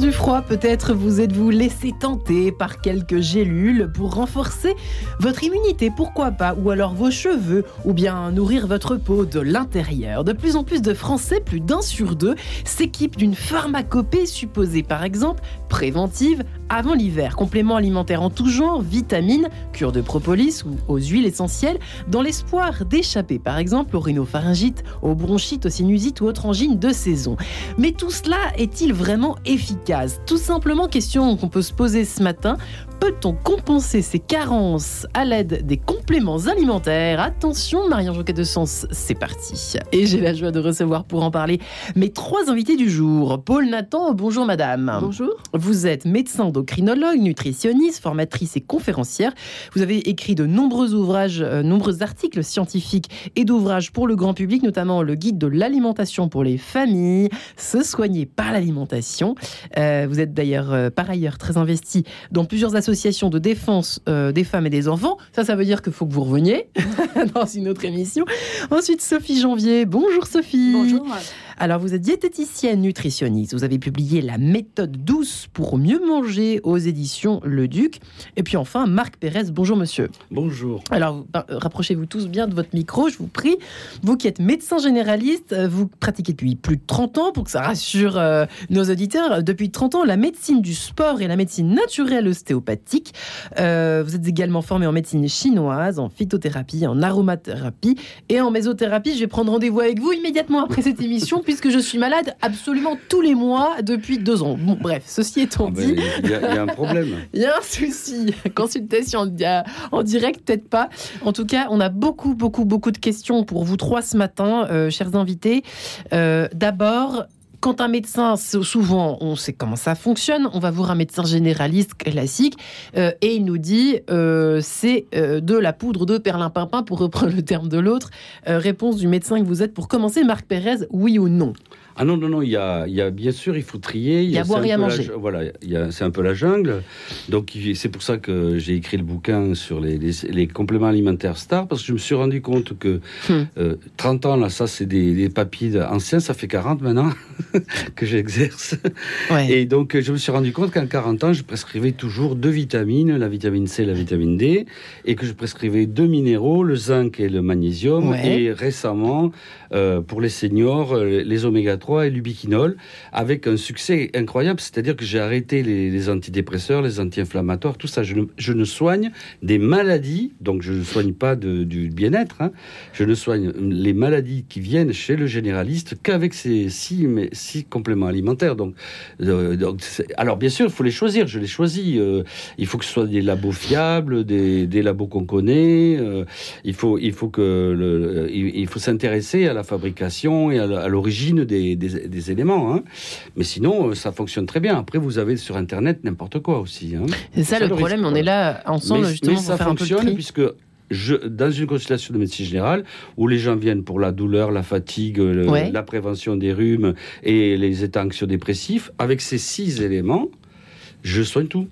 du froid, peut-être vous êtes-vous laissé tenter par quelques gélules pour renforcer votre immunité, pourquoi pas, ou alors vos cheveux, ou bien nourrir votre peau de l'intérieur. De plus en plus de Français, plus d'un sur deux, s'équipent d'une pharmacopée supposée par exemple préventive avant l'hiver. Compléments alimentaires en tout genre, vitamines, cure de propolis ou aux huiles essentielles, dans l'espoir d'échapper par exemple au rhinopharyngite, aux bronchites, aux sinusites ou autres angines de saison. Mais tout cela est-il vraiment efficace? Tout simplement question qu'on peut se poser ce matin. Peut-on compenser ces carences à l'aide des compléments alimentaires? Attention, Marion Joquet de Sens, c'est parti. Et j'ai la joie de recevoir pour en parler mes trois invités du jour. Paul Nathan, bonjour madame. Bonjour. Vous êtes médecin endocrinologue, nutritionniste, formatrice et conférencière. Vous avez écrit de nombreux ouvrages, euh, nombreux articles scientifiques et d'ouvrages pour le grand public, notamment le guide de l'alimentation pour les familles, se soigner par l'alimentation. Euh, vous êtes d'ailleurs euh, par ailleurs très investi dans plusieurs associations association de défense euh, des femmes et des enfants. Ça, ça veut dire qu'il faut que vous reveniez dans une autre émission. Ensuite, Sophie Janvier. Bonjour Sophie. Bonjour. Alors, vous êtes diététicienne nutritionniste. Vous avez publié La méthode douce pour mieux manger aux éditions Le Duc. Et puis enfin, Marc Pérez. Bonjour, monsieur. Bonjour. Alors, bah, rapprochez-vous tous bien de votre micro, je vous prie. Vous qui êtes médecin généraliste, euh, vous pratiquez depuis plus de 30 ans, pour que ça rassure euh, nos auditeurs, depuis 30 ans, la médecine du sport et la médecine naturelle ostéopathique. Euh, vous êtes également formé en médecine chinoise, en phytothérapie, en aromathérapie et en mésothérapie. Je vais prendre rendez-vous avec vous immédiatement après cette émission puisque je suis malade absolument tous les mois depuis deux ans. Bon, bref, ceci étant Ah ben, dit, Il y, a il y a un problème. il y a un souci. Consultation en, en direct, peut-être pas. En tout cas, on a beaucoup, beaucoup, beaucoup de questions pour vous trois ce matin, euh, chers invités. Euh, D'abord, quand un médecin, souvent, on sait comment ça fonctionne. On va voir un médecin généraliste classique euh, et il nous dit euh, c'est euh, de la poudre de perlimpinpin, pour reprendre le terme de l'autre. Réponse du médecin que vous êtes pour commencer, Marc Pérez, oui ou non? Ah non, non, non, il y a, il y a bien sûr, il faut trier. Il y a boire et à la manger. ju- voilà, il y a- c'est un peu la jungle. Donc c'est pour ça que j'ai écrit le bouquin sur les, les- les compléments alimentaires stars, parce que je me suis rendu compte que Hmm. euh, 30 ans, là, ça c'est des, des papiers anciens, ça fait 40 maintenant que j'exerce. Ouais. Et donc, je me suis rendu compte qu'en 40 ans, je prescrivais toujours deux vitamines, la vitamine C et la vitamine D, et que je prescrivais deux minéraux, le zinc et le magnésium, Ouais. et récemment, euh, pour les seniors, euh, les oméga 3 et l'ubiquinol, avec un succès incroyable, c'est-à-dire que j'ai arrêté les, antidépresseurs, les anti-inflammatoires, tout ça. Je ne, soigne des maladies, donc je ne soigne pas du bien-être, hein. je ne soigne les maladies qui viennent chez le généraliste qu'avec ces six, compléments alimentaires. Donc, euh, alors bien sûr, il faut les choisir. Je les choisis. il faut que ce soit des labos fiables, des, labos qu'on connaît. il faut, il faut que il, il faut s'intéresser à la fabrication et à la- l'origine des, des- des éléments. hein. Mais sinon, euh, ça fonctionne très bien. Après, vous avez sur Internet n'importe quoi aussi. hein. C'est ça, ça, le le problème, risque, on est là ensemble mais, justement mais pour ça faire un peu le fonctionne puisque je, dans une consultation de médecine générale où les gens viennent pour la douleur, la fatigue, le- Ouais. la prévention des rhumes et les états anxio-dépressifs, avec ces six éléments, je soigne tout.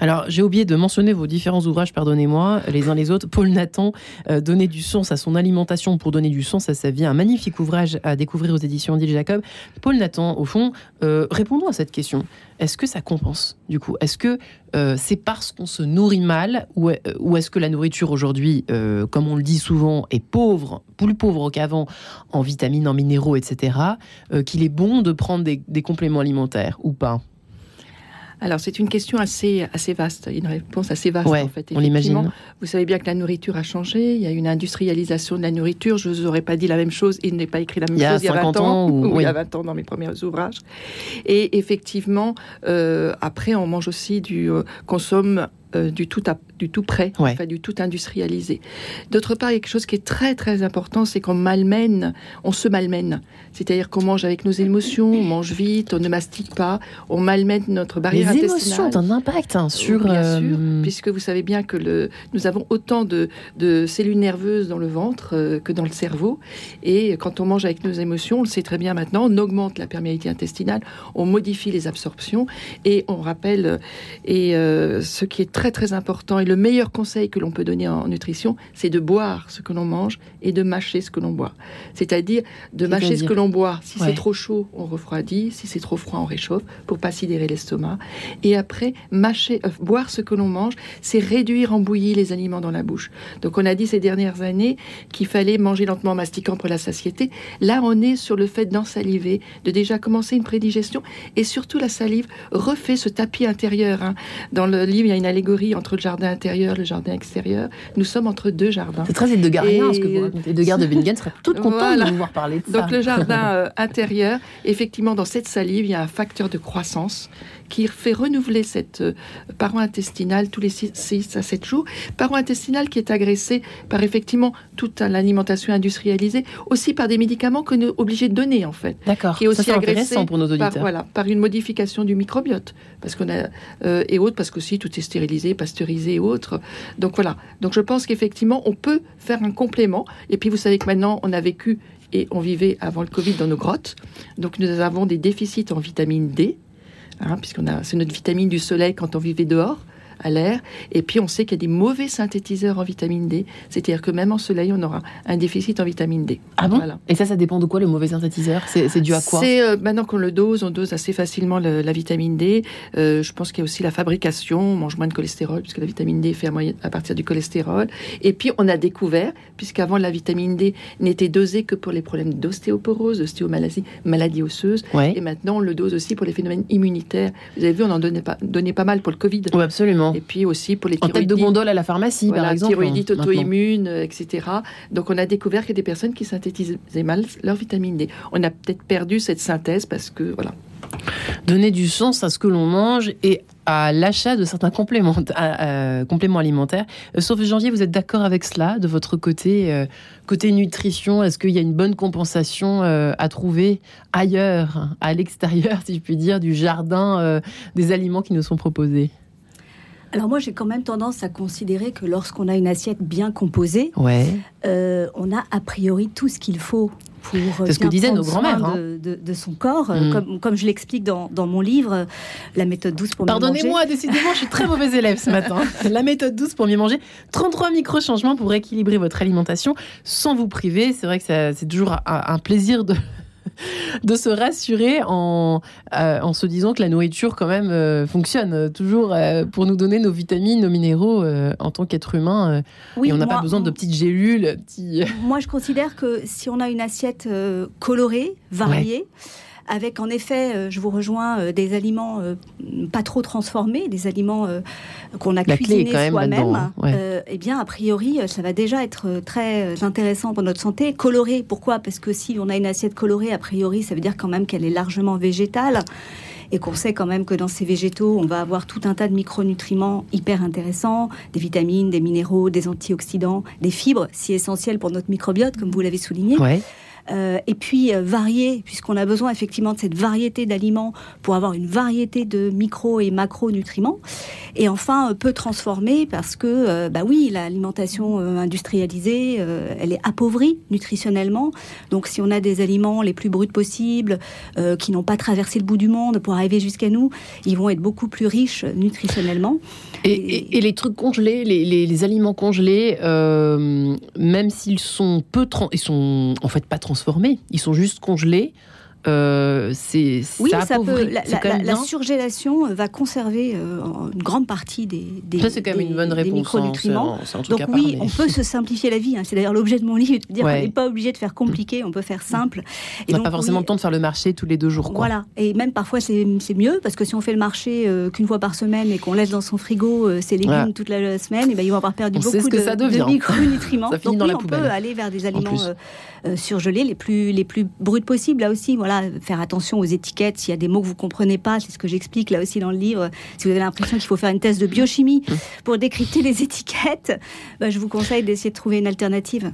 Alors, j'ai oublié de mentionner vos différents ouvrages, pardonnez-moi, les uns les autres. Paul Nathan, euh, Donner du sens à son alimentation pour donner du sens à sa vie, un magnifique ouvrage à découvrir aux éditions Odile Jacob. Paul Nathan, au fond, euh, répondons à cette question. Est-ce que ça compense, du coup? Est-ce que euh, c'est parce qu'on se nourrit mal ou, est-ce que la nourriture aujourd'hui, comme on le dit souvent, est pauvre, plus pauvre qu'avant en vitamines, en minéraux, etc., qu'il est bon de prendre des compléments alimentaires ou pas? Alors, c'est une question assez, assez vaste, une réponse assez vaste Ouais, en fait. on l'imagine. Vous savez bien que la nourriture a changé, il y a une industrialisation de la nourriture. Je ne vous aurais pas dit la même chose, il n'est pas écrit la même Il chose il y a 50 20 ans, ans, ou- ou oui. il y a 20 ans dans mes premiers ouvrages. Et effectivement, euh, après, on mange aussi du. euh, consomme euh, du tout, à- du tout prêt, Ouais. enfin, du tout industrialisé. D'autre part, il y a quelque chose qui est très très important, c'est qu'on malmène, on se malmène. C'est-à-dire qu'on mange avec nos émotions, on mange vite, on ne mastique pas, on malmène notre barrière Les intestinale. émotions ont un impact hein, sur. Bien sûr, euh, puisque vous savez bien que le, nous avons autant de, de cellules nerveuses dans le ventre euh, que dans le cerveau. Et quand on mange avec nos émotions, on le sait très bien maintenant, on augmente la perméabilité intestinale, on modifie les absorptions et on rappelle, et ce qui est très très très important et le meilleur conseil que l'on peut donner en nutrition, c'est de boire ce que l'on mange et de mâcher ce que l'on boit. C'est-à-dire de mâcher ce que l'on boit. Si c'est trop chaud, on refroidit. Si c'est trop froid, on réchauffe pour pas sidérer l'estomac. Et après, mâcher, euh, boire ce que l'on mange, c'est réduire en bouillie les aliments dans la bouche. Donc on a dit ces dernières années qu'il fallait manger lentement mastiquant pour la satiété. Là, on est sur le fait d'ensaliver, de déjà commencer une prédigestion et surtout la salive refait ce tapis intérieur. Hein. Dans le livre, il y a une entre le jardin intérieur et le jardin extérieur. Nous sommes entre deux jardins. C'est très Edgarien ce que vous racontez. Edgar de Bingen serait toute contente de vous voir parler de ça. Donc le jardin euh, intérieur, effectivement, dans cette salive, il y a un facteur de croissance qui fait renouveler cette euh, paroi intestinale tous les 6 à 7 jours. Paroi intestinale qui est agressée par effectivement toute l'alimentation industrialisée, aussi par des médicaments qu'on est obligé de donner en fait. D'accord. Qui est aussi agressée pour nos auditeurs. Par, voilà, par une modification du microbiote, parce qu'on a euh, et autres, parce qu'aussi tout est stérilisé, pasteurisé et autres. Donc voilà. Donc je pense qu'effectivement on peut faire un complément. Et puis vous savez que maintenant on a vécu et on vivait avant le Covid dans nos grottes. Donc nous avons des déficits en vitamine D, hein, puisqu'on a c'est notre vitamine du soleil quand on vivait dehors à l'air. Et puis on sait qu'il y a des mauvais synthétiseurs en vitamine D. C'est-à-dire que même en soleil, on aura un déficit en vitamine D. Ah bon Et ça, ça dépend de quoi le mauvais synthétiseur? C'est dû à quoi? C'est euh, maintenant qu'on le dose, on dose assez facilement la vitamine D. Euh, je pense qu'il y a aussi la fabrication. On mange moins de cholestérol puisque la vitamine D est faite à, partir du cholestérol. Et puis on a découvert, puisqu'avant la vitamine D n'était dosée que pour les problèmes d'ostéoporose, d'ostéomalacie, maladie osseuse. Et maintenant on le dose aussi pour les phénomènes immunitaires. Vous avez vu, on en donnait pas, donnait pas mal pour le Covid. Oui, absolument. Et puis aussi pour les en tête de gondole à la pharmacie, par exemple. Thyroïdite auto-immune, etc. Donc on a découvert qu'il y a des personnes qui synthétisaient mal leur vitamine D. On a peut-être perdu cette synthèse parce que voilà. Donner du sens à ce que l'on mange et à l'achat de certains compléments, euh, compléments alimentaires. Euh, sauf janvier, vous êtes d'accord avec cela de votre côté euh, Côté nutrition, est-ce qu'il y a une bonne compensation à trouver ailleurs, à l'extérieur, si je puis dire, du jardin des aliments qui nous sont proposés? Alors moi, j'ai quand même tendance à considérer que lorsqu'on a une assiette bien composée, euh, on a a priori tout ce qu'il faut pour C'est ce que disaient nos grands-mères. Hein. De, son corps. Mm. Comme, comme, je l'explique dans, mon livre, La méthode douce pour mieux manger. Pardonnez-moi, décidément, je suis très mauvais élève ce matin. La méthode douce pour mieux manger. 33 micro-changements pour équilibrer votre alimentation sans vous priver. C'est vrai que c'est toujours un plaisir de, de se rassurer en, euh, en se disant que la nourriture quand même euh, fonctionne euh, toujours pour nous donner nos vitamines, nos minéraux en tant qu'être humain. et on n'a pas besoin de petites gélules. Moi, je considère que si on a une assiette colorée, variée, avec en effet, euh, je vous rejoins, euh, des aliments euh, pas trop transformés, des aliments qu'on a cuisinés soi-même, eh bien, a priori, ça va déjà être très intéressant pour notre santé. Coloré, pourquoi? Parce que si on a une assiette colorée, a priori, ça veut dire quand même qu'elle est largement végétale. Et qu'on sait quand même que dans ces végétaux, on va avoir tout un tas de micronutriments hyper intéressants, des vitamines, des minéraux, des antioxydants, des fibres si essentielles pour notre microbiote, comme vous l'avez souligné. Euh, et puis euh, varier, puisqu'on a besoin effectivement de cette variété d'aliments pour avoir une variété de micro et macronutriments. Et enfin, peu transformer parce que, euh, bah oui, l'alimentation industrialisée, elle est appauvrie nutritionnellement. Donc, si on a des aliments les plus bruts possibles, qui n'ont pas traversé le bout du monde pour arriver jusqu'à nous, ils vont être beaucoup plus riches nutritionnellement. Et, les trucs congelés, les, aliments congelés, même s'ils sont peu, ils sont en fait pas transformés transformés, ils sont juste congelés. Euh, c'est oui, ça, peut. La, surgélation va conserver euh, une grande partie des, des, ça, quand même une bonne réponse, hein, micronutriments. Donc oui, on peut se simplifier la vie. Hein. C'est d'ailleurs l'objet de mon livre, de dire qu'on n'est pas obligé de faire compliqué, on peut faire simple. Et on n'a pas forcément le temps de faire le marché tous les deux jours. Voilà, et même parfois c'est mieux parce que si on fait le marché euh, qu'une fois par semaine et qu'on laisse dans son frigo ses légumes toute la semaine, et ben ils vont avoir perdu beaucoup de, de, micronutriments. Donc oui, on peut aller vers des aliments surgelés les plus les plus bruts possibles là aussi. Voilà faire attention aux étiquettes. S'il y a des mots que vous comprenez pas, c'est ce que j'explique là aussi dans le livre. Si vous avez l'impression qu'il faut faire une thèse de biochimie mmh. pour décrypter les étiquettes, bah, je vous conseille d'essayer de trouver une alternative.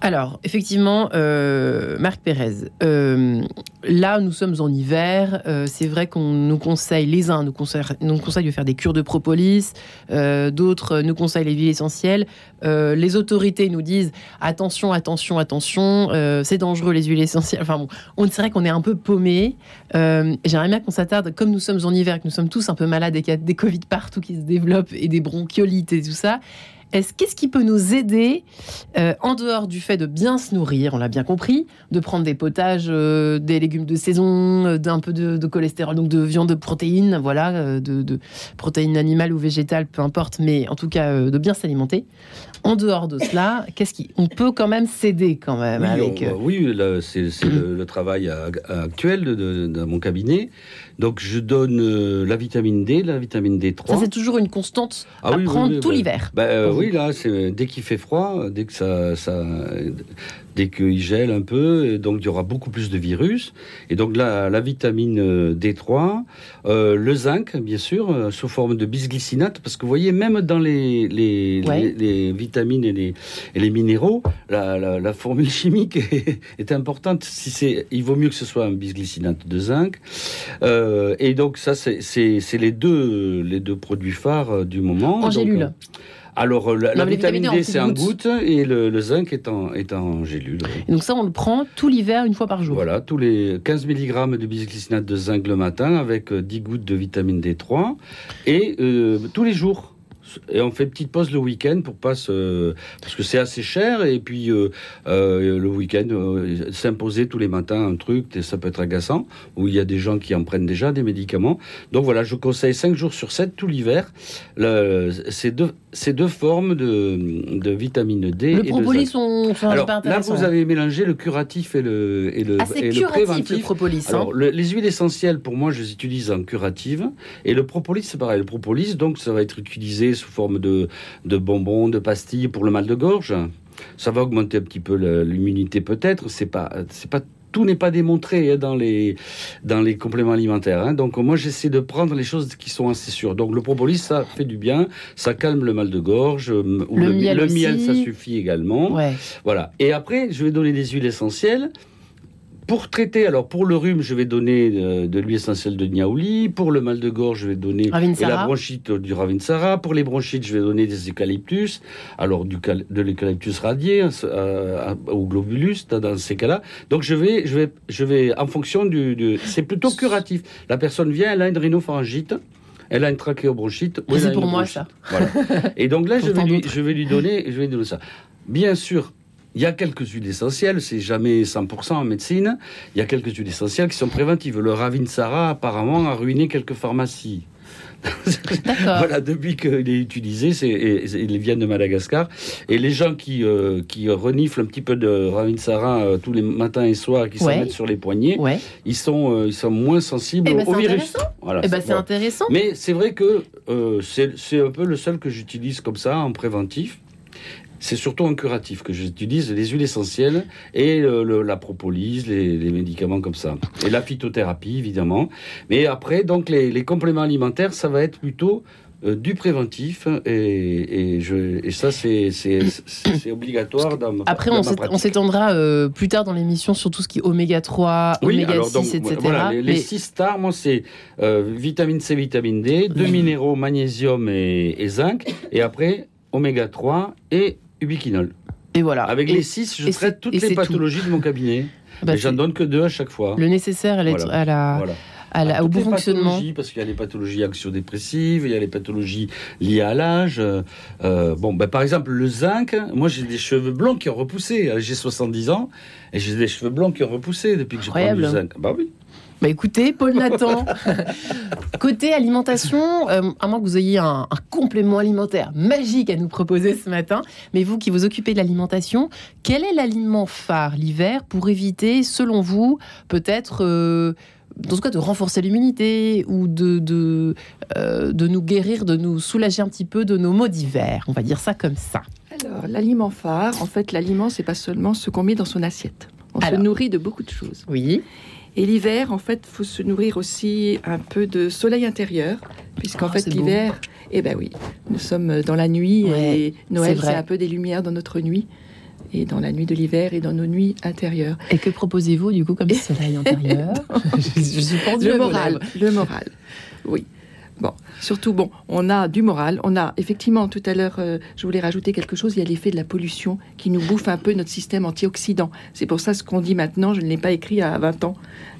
Alors, effectivement, euh, Marc Pérez, euh, là, nous sommes en hiver. euh, c'est vrai qu'on nous conseille, les uns nous conseillent, nous conseillent de faire des cures de propolis, euh, d'autres nous conseillent les huiles essentielles. Euh, les autorités nous disent attention, attention, attention, euh, c'est dangereux les huiles essentielles. Enfin bon, on dirait qu'on est un peu paumé. Euh, J'aimerais bien qu'on s'attarde, comme nous sommes en hiver, que nous sommes tous un peu malades et qu'il y a des Covid partout qui se développent et des bronchiolites et tout ça. Est-ce qu'est-ce qui peut nous aider en dehors du fait de bien se nourrir, on l'a bien compris, de prendre des potages, des légumes de saison, d'un peu de, cholestérol, donc de viande de protéines, voilà, de, protéines animales ou végétales, peu importe, mais en tout cas de bien s'alimenter. En dehors de cela, qu'est-ce qui, on peut quand même s'aider quand même Oui, avec. on- euh, oui, c'est le, le travail à- à- actuel de, mon cabinet. Donc, je donne euh, la vitamine D, la vitamine D3. ça c'est toujours une constante Ah à oui, prendre oui, tout bah, l'hiver. bah, euh, oui, là, c'est dès qu'il fait froid, dès que ça, ça dès qu'il gèle un peu, et donc il y aura beaucoup plus de virus. Et donc la, la vitamine euh, D3, euh, le zinc, bien sûr, euh, sous forme de bisglycinate, parce que vous voyez, même dans les, les, Ouais. les, les vitamines et les, et les minéraux, la, la, la formule chimique est, est importante. Si c'est, il vaut mieux que ce soit un bisglycinate de zinc. Euh, et donc ça, c'est les deux, les deux produits phares du moment. En Donc, gélule. euh, alors, euh, la, Non, vitamine D, c'est en goutte et le, le zinc est en, est en gélule. Et donc ça on le prend tout l'hiver une fois par jour. Voilà, tous les 15 mg de bisglycinate de zinc le matin avec euh, 10 gouttes de vitamine D3 et euh, tous les jours. Et on fait petite pause le week-end pour pas se... Parce que c'est assez cher et puis euh, euh, le week-end, euh, s'imposer tous les matins un truc, ça peut être agaçant, où il y a des gens qui en prennent déjà des médicaments. Donc voilà, je conseille 5 jours sur 7 tout l'hiver le- ces, deux, ces deux formes de, de vitamine D Le et de propolis, on, pas là, vous avez mélangé le curatif et le, et le, Ah, c'est et le curatif le préventif. propolis. hein. Alors, le- les huiles essentielles, pour moi, je les utilise en curative. Et le propolis, c'est pareil. Le propolis, donc, ça va être utilisé sous forme de, de bonbons, de pastilles pour le mal de gorge. Ça va augmenter un petit peu l'immunité, peut-être. C'est pas, c'est pas, tout n'est pas démontré hein, dans les, dans les compléments alimentaires. hein. Donc, moi, j'essaie de prendre les choses qui sont assez sûres. Donc, le propolis, ça fait du bien. Ça calme le mal de gorge. euh, ou Le miel ça suffit également. Ouais. Voilà. Et après, je vais donner des huiles essentielles. Pour traiter, alors pour le rhume, je vais donner euh, de l'huile essentielle de niaouli. Pour le mal de gorge, je vais donner et la bronchite euh, du ravinsara. Pour les bronchites, je vais donner des eucalyptus. Alors du cal- de l'eucalyptus radié euh, au globulus dans- ces cas-là. Donc je vais, je vais, je vais en fonction du, du- c'est plutôt curatif. La personne vient, elle a une rhinopharyngite. Elle a une trachéobronchite. ou Mais elle a c'est pour moi, bronchite. ça. Voilà. Et donc là, je vais, lui, je vais lui donner, je vais lui donner ça. Bien sûr, il y a quelques huiles essentielles, c'est jamais 100% en médecine. Il y a quelques huiles essentielles qui sont préventives. Le Ravinsara, apparemment, a ruiné quelques pharmacies. D'accord. Voilà, depuis qu'il est utilisé, c'est, et- et il vient de Madagascar. Et les gens qui, euh, qui reniflent un petit peu de Ravinsara euh, tous les matins et soirs, qui Ouais. s'en mettent sur les poignets, Ouais. ils, sont, euh, ils sont moins sensibles Eh ben, au virus. Voilà, Eh ben, c'est- voilà. intéressant. Mais c'est vrai que euh, c'est c'est un peu le seul que j'utilise comme ça en préventif. C'est surtout en curatif que j'utilise les huiles essentielles et le- le- la propolis, les, les médicaments comme ça. Et la phytothérapie, évidemment. Mais après, donc, les, les compléments alimentaires, ça va être plutôt euh, du préventif. Et, et, je, et ça, c'est obligatoire dans ma Après, dans on s'étendra euh, plus tard dans l'émission sur tout ce qui est oméga 3, Oui, oméga alors 6, donc, etc. voilà, les, les Mais- six stars, moi, c'est euh, vitamine C, vitamine D, deux minéraux, magnésium et, et zinc, et après, oméga 3 et ubiquinol. et voilà. Avec Et- les six, je traite toutes les tout. pathologies de mon cabinet. bah, et j'en donne que deux à chaque fois. le nécessaire à, l'être- Voilà. à la, Voilà. à la- À au bon fonctionnement. pathologies, Parce qu'il y a les pathologies anxio-dépressives, il y a les pathologies liées à l'âge. euh, euh, bon, ben, par exemple, le zinc, moi j'ai des cheveux blancs qui ont repoussé. J'ai 70 ans et j'ai des cheveux blancs qui ont repoussé depuis que j'ai pris du zinc. Bah oui. Bah écoutez, Paul Nathan, côté alimentation, euh, à moins que vous ayez un, un complément alimentaire magique à nous proposer ce matin, mais vous qui vous occupez de l'alimentation, quel est l'aliment phare l'hiver pour éviter, selon vous, peut-être, euh, dans ce cas, de renforcer l'immunité ou de, de, euh, de nous guérir, de nous soulager un petit peu de nos maux d'hiver? On va dire ça comme ça. Alors, l'aliment phare, en fait, l'aliment, c'est pas seulement ce qu'on met dans son assiette. On Alors. se nourrit de beaucoup de choses. Oui. Et l'hiver, en fait, faut se nourrir aussi un peu de soleil intérieur, puisqu'en Oh, fait, l'hiver, eh ben oui, nous sommes dans la nuit Ouais, et Noël, c'est un peu des lumières dans notre nuit. et dans la nuit de l'hiver et dans nos nuits intérieures. Et que proposez-vous du coup comme soleil intérieur? Je, suis le moral, le moral. Oui. Bon, surtout, bon, on a du moral. On a effectivement, tout à l'heure, euh, je voulais rajouter quelque chose. Il y a l'effet de la pollution qui nous bouffe un peu notre système antioxydant. C'est pour ça ce qu'on dit maintenant, je ne l'ai pas écrit à 20 ans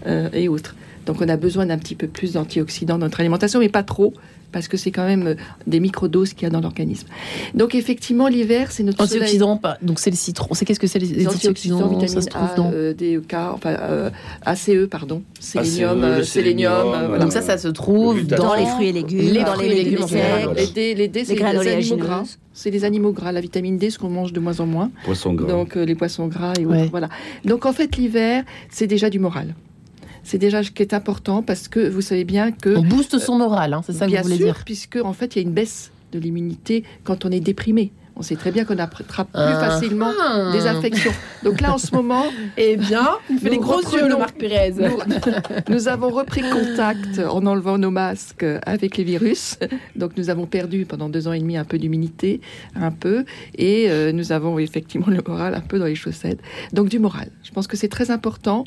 euh, et autres. Donc on a besoin d'un petit peu plus d'antioxydants dans notre alimentation, mais pas trop, parce que c'est quand même euh, des microdoses qu'il y a dans l'organisme. Donc effectivement, l'hiver, c'est notre antioxydants. Pas. Donc c'est le citron. C'est qu'est-ce que c'est les, antioxydants, Vitamine A, dans... euh, DEK, enfin euh, ACE, pardon, sélénium, euh, sélénium. Euh, Donc ça, ça se trouve dans, les fruits et légumes, les dans les légumes, les D, les D, c'est les, animaux gras. C'est les animaux gras, la vitamine D, ce qu'on mange de moins en moins. Poissons gras. Donc les poissons gras et autres. Voilà. Donc en fait, l'hiver, c'est déjà du moral c'est déjà ce qui est important parce que vous savez bien que... On booste son moral, hein, c'est ça que vous voulez sûr, dire puisque en fait, il y a une baisse de l'immunité quand on est déprimé. On sait très bien qu'on attrape plus ah. facilement des infections. Donc là, en ce moment, eh bien, fait les gros yeux, le Marc Pérez. Nous, avons repris contact en enlevant nos masques avec les virus. Donc nous avons perdu pendant deux ans et demi un peu d'immunité, un peu, et euh, nous avons effectivement le moral un peu dans les chaussettes. Donc du moral. Je pense que c'est très important.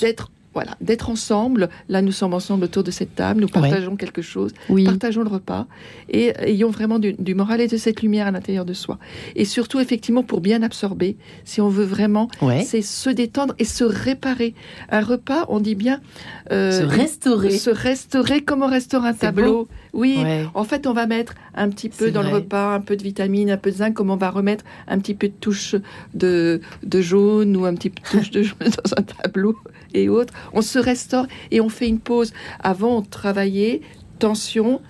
D'être voilà, d'être ensemble. Là, nous sommes ensemble autour de cette table, nous partageons quelque chose, partageons le repas. Et ayons vraiment du, moral et de cette lumière à l'intérieur de soi. Et surtout, effectivement, pour bien absorber, si on veut vraiment, c'est se détendre et se réparer. Un repas, on dit bien euh, se restaurer, se restaurer comme on restaure un tableau. Oui, en fait, on va mettre un petit peu dans le repas, un peu de vitamine, un peu de zinc, comme on va remettre un petit peu de touche de, de jaune ou un petit peu de touche de jaune dans un tableau et autres. On se restaure et on fait une pause. Avant, on travaillait, tension,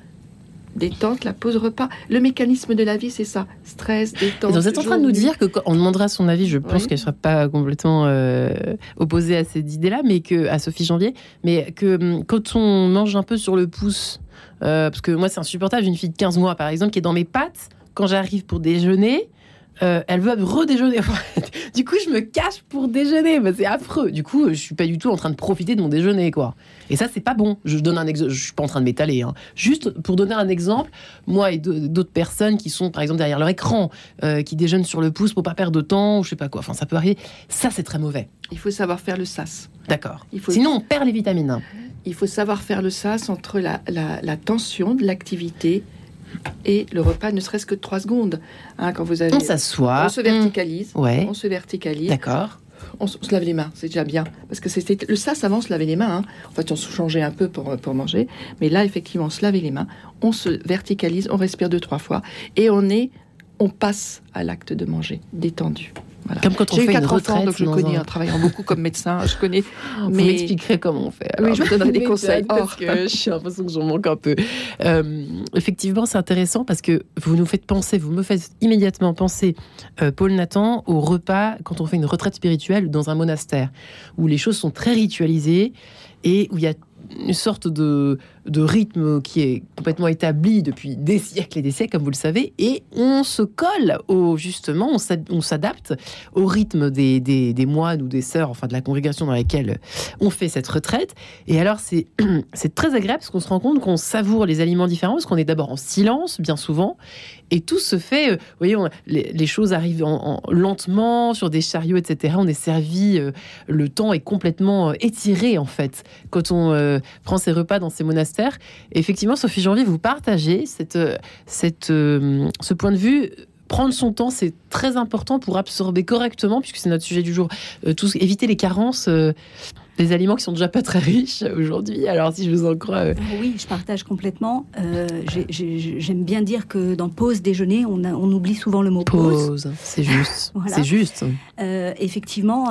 détente, la pause repas. Le mécanisme de la vie, c'est ça. Stress, détente. vous êtes en train de nous dire que on demandera son avis, je pense qu'elle ne sera pas complètement euh, opposée à cette idée-là, mais que à Sophie Janvier, mais que hum, quand on mange un peu sur le pouce, euh, parce que moi c'est insupportable, une fille de 15 mois par exemple qui est dans mes pattes quand j'arrive pour déjeuner, euh, elle veut redéjeuner. du coup, je me cache pour déjeuner. Mais c'est affreux. Du coup, je suis pas du tout en train de profiter de mon déjeuner, quoi. Et ça, c'est pas bon. Je donne un exemple. Je suis pas en train de m'étaler. Hein. Juste pour donner un exemple, moi et d'autres personnes qui sont, par exemple, derrière leur écran, euh, qui déjeunent sur le pouce pour pas perdre de temps, ou je sais pas quoi. Enfin, ça peut arriver. Ça, c'est très mauvais. Il faut savoir faire le sas. D'accord. Sinon, on perd les vitamines. Il faut savoir faire le sas entre la, la tension de l'activité et le repas ne serait-ce que de 3 secondes. Hein, quand vous avez, on s'assoit, on se verticalise, ouais. on se verticalise. D'accord. On, se lave les mains, c'est déjà bien. Parce que c'était le ça, avant, se laver les mains. Hein. En fait, on se changeait un peu pour, pour manger. Mais là, effectivement, on se laver les mains, on se verticalise, on respire deux, trois fois. Et on est, on passe à l'acte de manger, détendu. Comme quand on fait une retraite, donc je connais, en travaillant beaucoup comme médecin, je connais. Vous mais... m'expliquerez comment on fait. oui, je vous donnerai des conseils. Parce que j'ai l'impression que j'en manque un peu. Euh, effectivement, c'est intéressant parce que vous nous faites penser, vous me faites immédiatement penser, euh, Paul Nathan, au repas quand on fait une retraite spirituelle dans un monastère, où les choses sont très ritualisées et où il y a une sorte de, de rythme qui est complètement établi depuis des siècles et des siècles, comme vous le savez, et on se colle au justement, on s'adapte au rythme des, moines ou des sœurs, enfin de la congrégation dans laquelle on fait cette retraite. Et alors c'est c'est très agréable parce qu'on se rend compte qu'on savoure les aliments différents, parce qu'on est d'abord en silence bien souvent, et tout se fait, euh, vous voyez, les, choses arrivent en, lentement sur des chariots, etc. On est servi, euh, le temps est complètement euh, étiré en fait quand on prend ses repas dans ces monastères effectivement, Sophie Janvier, vous partagez cette, cette, euh, ce point de vue prendre son temps, c'est très important pour absorber correctement, puisque c'est notre sujet du jour. Euh, éviter les carences. Euh, des aliments qui sont déjà pas très riches aujourd'hui. Alors, si je vous en crois. Euh, oui, je partage complètement. Euh, j'aime bien dire que dans pause déjeuner, on, on oublie souvent le mot pause. Pause, c'est juste. C'est juste. Euh, effectivement,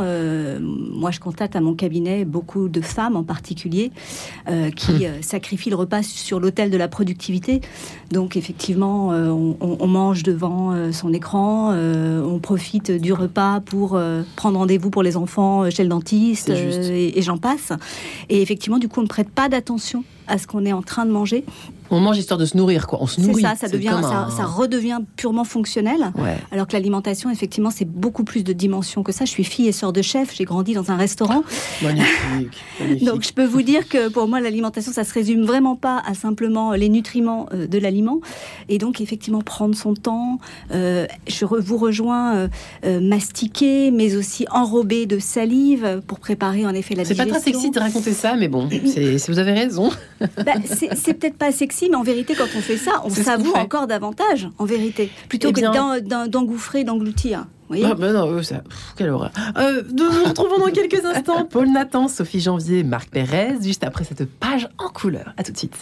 moi, je constate à mon cabinet beaucoup de femmes en particulier qui hum. sacrifient le repas sur l'autel de la productivité. Donc, effectivement, on, mange devant son écran, on profite du repas pour prendre rendez-vous pour les enfants chez le dentiste. Et, et j'en passe. Et effectivement, du coup, on ne prête pas d'attention à ce qu'on est en train de manger. On mange histoire de se nourrir, quoi. On se C'est nourrit. ça, ça, devient, ça, un- ça redevient purement fonctionnel. Ouais. Alors que l'alimentation, effectivement, c'est beaucoup plus de dimensions que ça. Je suis fille et sœur de chef, j'ai grandi dans un restaurant. Magnifique. magnifique. Donc je peux vous dire que pour moi, l'alimentation, ça se résume vraiment pas à simplement les nutriments euh, de l'aliment. Et donc, effectivement, prendre son temps. euh, je vous rejoins, euh, euh, mastiquer, mais aussi enrober de salive pour préparer en effet la c'est pas digestion. très sexy de raconter ça, mais bon, c'est, c'est- vous avez raison. Bah, c'est c'est peut-être pas sexy, mais en vérité, quand on fait ça, on savoure encore davantage, en vérité, plutôt Eh que bien- d'engouffrer, d'engloutir. Voyez Ah, bah non, euh, ça, pff, quelle horreur. Euh, nous nous retrouvons dans quelques instants. Paul Nathan, Sophie Janvier, Marc Pérez, juste après cette page en couleur. À tout de suite.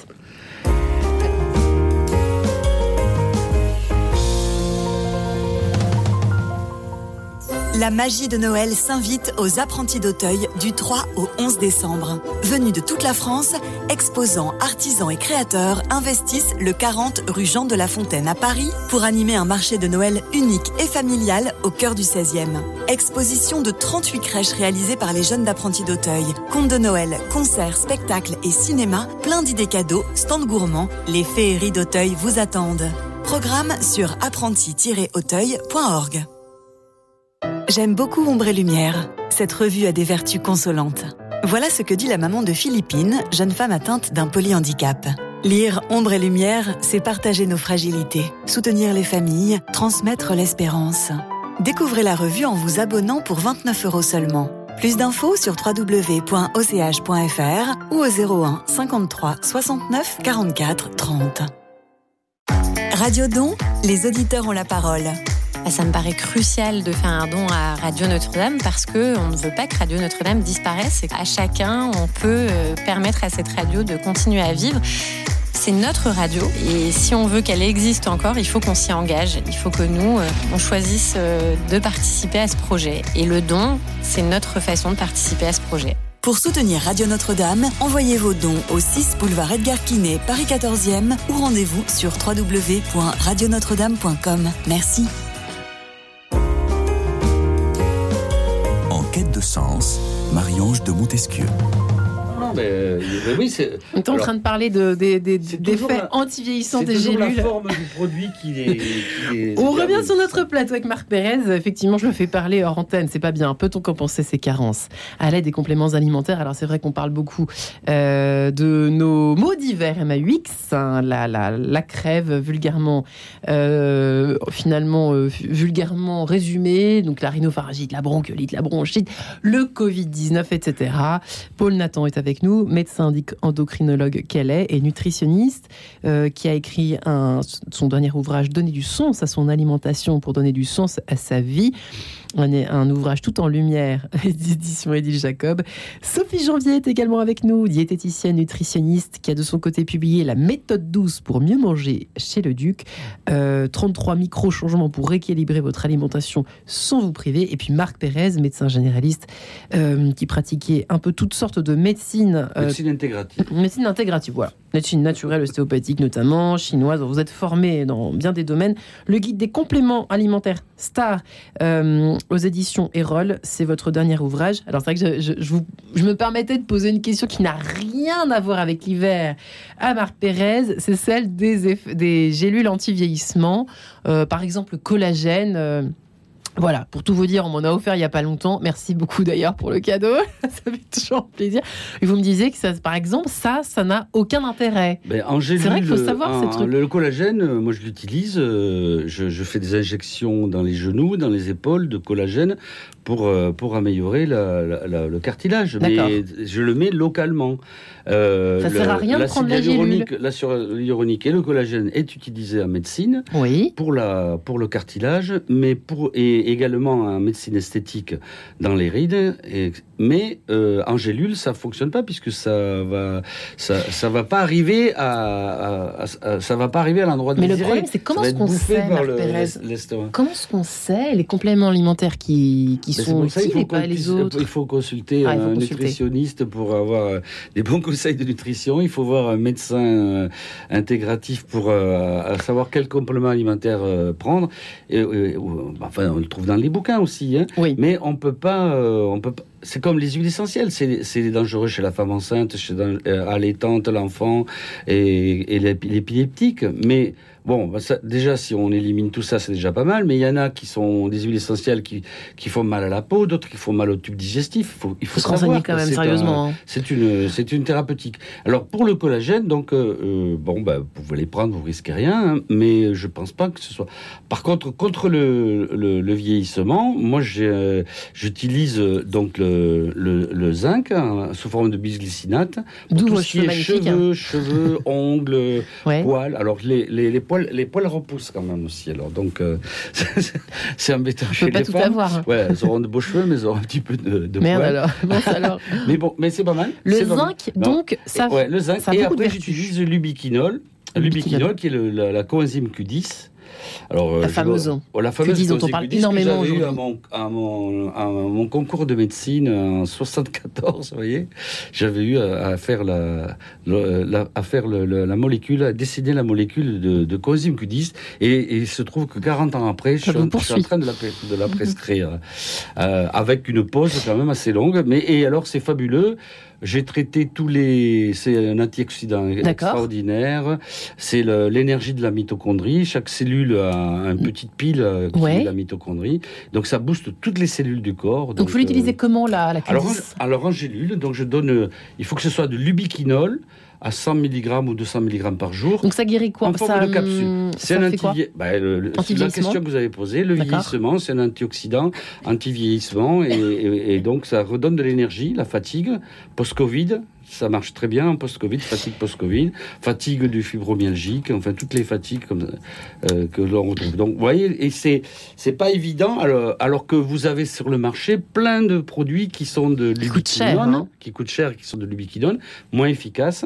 La magie de Noël s'invite aux apprentis d'Auteuil du 3 au 11 décembre. Venus de toute la France, exposants, artisans et créateurs investissent le 40 rue Jean de la Fontaine à Paris pour animer un marché de Noël unique et familial au cœur du 16e. Exposition de 38 crèches réalisées par les jeunes d'apprentis d'Auteuil. Contes de Noël, concerts, spectacles et cinéma, plein d'idées cadeaux, stands gourmands, les féeries d'Auteuil vous attendent. Programme sur apprenti-auteuil.org. J'aime beaucoup Ombre et Lumière. Cette revue a des vertus consolantes. Voilà ce que dit la maman de Philippine, jeune femme atteinte d'un polyhandicap. Lire Ombre et Lumière, c'est partager nos fragilités, soutenir les familles, transmettre l'espérance. Découvrez la revue en vous abonnant pour 29 euros seulement. Plus d'infos sur www.och.fr ou au 01 53 69 44 30. Radio Don, les auditeurs ont la parole. Ça me paraît crucial de faire un don à Radio Notre-Dame parce que on ne veut pas que Radio Notre-Dame disparaisse et qu'à chacun, on peut euh, permettre à cette radio de continuer à vivre. C'est notre radio et si on veut qu'elle existe encore, il faut qu'on s'y engage. Il faut que nous, euh, on choisisse euh, de participer à ce projet. Et le don, c'est notre façon de participer à ce projet. Pour soutenir Radio Notre-Dame, envoyez vos dons au 6 boulevard Edgar Quinet, Paris 14e ou rendez-vous sur www.radionotre-dame.com. Merci. Quête de sens, Marie-Ange de Montesquieu. Non, mais, mais oui, c'est. On est en train de parler de, des, des, des faits anti-vieillissants des la gélules. forme du produit qui les. qui les On revient sur notre plateau avec Marc Pérez. Effectivement, je me fais parler hors antenne. C'est pas bien. Peut-on compenser ces carences à l'aide des compléments alimentaires? Alors, c'est vrai qu'on parle beaucoup euh, de nos mots d'hiver MAUX, hein, la, la, la crève vulgairement, euh, finalement, euh, vulgairement résumée. Donc, la rhinopharyngite, la bronchiolite, la bronchite, le Covid-19, etc. Paul Nathan est avec nous, médecin endoc- endocrinologue qu'elle est et nutritionniste, euh, qui a écrit son dernier ouvrage Donner du sens à son alimentation pour donner du sens à sa vie. Un, un ouvrage tout en lumière d'édition Édile Jacob. Sophie Janvier est également avec nous, diététicienne nutritionniste qui a de son côté publié La méthode douce pour mieux manger chez le Duc. Euh, 33 micro-changements pour rééquilibrer votre alimentation sans vous priver. Et puis Marc Pérez, médecin généraliste, euh, qui pratiquait un peu toutes sortes de médecines. euh, Médecine intégrative. Médecine intégrative, voilà. Médecine naturelle, ostéopathique notamment, chinoise. Vous êtes formé dans bien des domaines. Le guide des compléments alimentaires Star euh, aux éditions Erol, c'est votre dernier ouvrage. Alors c'est vrai que je, me permettais de poser une question qui n'a rien à voir avec l'hiver à Marc Pérez. C'est celle des, des gélules anti-vieillissement. Euh, par exemple, le collagène. Euh, voilà, pour tout vous dire, on m'en a offert il n'y a pas longtemps. Merci beaucoup d'ailleurs pour le cadeau. ça fait toujours plaisir. Et vous me disiez que, ça, par exemple, ça, ça n'a aucun intérêt. Ben, C'est vrai qu'il faut savoir en- ces trucs. Le collagène, euh, moi je l'utilise. euh, je, je fais des injections dans les genoux, dans les épaules de collagène pour, euh, pour améliorer la- la- la- le cartilage. Mais je le mets localement. Euh, Ça sert à rien de prendre la gélule. L'acide hyaluronique et le collagène est utilisé en médecine Oui. pour, la, pour le cartilage, mais pour, et également en médecine esthétique dans les rides. Et, mais euh, en gélule, ça fonctionne pas puisque ça va, ça, ça va pas arriver à, à- à- ça va pas arriver à l'endroit Mais le problème, c'est comment être qu'on sait, Marc le-. Comment est-ce qu'on sait les compléments alimentaires qui, qui Ben, sont il utiles faut et pas qu'on les puisse- autres Il faut consulter Ah, il faut un consulter. nutritionniste pour avoir euh, des bons conseils de nutrition. Il faut voir un médecin euh, intégratif pour euh, savoir quel complément alimentaire prendre. Et, et- ou- enfin, le trouve dans les bouquins aussi. Hein. Oui. Mais on peut pas, on peut pas- C'est comme les huiles essentielles, c'est dangereux chez la femme enceinte, chez euh, allaitante, l'enfant et, et l'épi- l'épileptique. Mais bon, bah, ça- déjà si on élimine tout ça, c'est déjà pas mal. Mais il y en a qui sont des huiles essentielles qui, qui font mal à la peau, d'autres qui font mal au tube digestif. Il faut, il faut se renseigner quand même un- sérieusement. hein. c'est une, c'est une thérapeutique. Alors pour le collagène, donc euh, euh, bon, bah, vous pouvez les prendre, vous risquez rien, hein, mais je pense pas que ce soit. Par contre, contre le, le, le vieillissement, moi j'ai, euh, j'utilise euh, donc le, le, zinc hein, sous forme de bisglycinate. pour D'où tout ce qui cheveux est cheveux, cheveux, ongles, Ouais. poils. Alors les, les, les poils, les poils repoussent quand même aussi. Alors donc euh, c'est embêtant Je chez peux pas les tout femmes. avoir. hein. Ouais, elles auront de beaux cheveux, mais elles auront un petit peu de, de Merde poils. alors. Bon, alors. Mais bon, mais c'est pas mal. Le mal. zinc, donc, ça. Ouais, le zinc. ça et après, j'utilise l'ubiquinol. Le L'ubiquinol, qui est le- la, la coenzyme Q10. Alors, euh, La fameuse. dois- oh, la fameuse Q10 dont on parle Q10 que énormément j'avais eu à aujourd'hui. mon, à, mon, à mon concours de médecine en 74, vous voyez. J'avais eu à, faire, la, la- à faire le- la molécule, à dessiner la molécule de, de coenzyme Q10. Et, et il se trouve que 40 ans après, je suis, en, je suis en poursuit. train de la, pré- de la prescrire. Euh, avec une pause quand même assez longue. Mais, et alors, c'est fabuleux. J'ai traité tous les. C'est un antioxydant extraordinaire. C'est l'énergie de la mitochondrie. Chaque cellule a une petite pile euh, qui Ouais. est la mitochondrie. Donc ça booste toutes les cellules du corps. Donc, vous l'utilisez euh, comment, la, la alors, en, Q10 alors en gélule, donc je donne. euh, Il faut que ce soit de l'ubiquinol à 100 mg ou 200 mg par jour. Donc, ça guérit quoi en forme ça, de capsule. hum, C'est un anti bah, le- la question que vous avez posée. Le vieillissement, c'est un antioxydant, anti-vieillissement, et, et- et donc ça redonne de l'énergie, la fatigue, post-Covid. Ça marche très bien en post-Covid, fatigue post-Covid, fatigue du fibromyalgique, enfin toutes les fatigues comme, euh, que l'on retrouve. Donc, vous voyez, et c'est c'est pas évident, alors, alors que vous avez sur le marché plein de produits qui sont de l'ubiquinone, hein. qui coûtent cher, qui sont de l'ubiquinone, moins efficaces.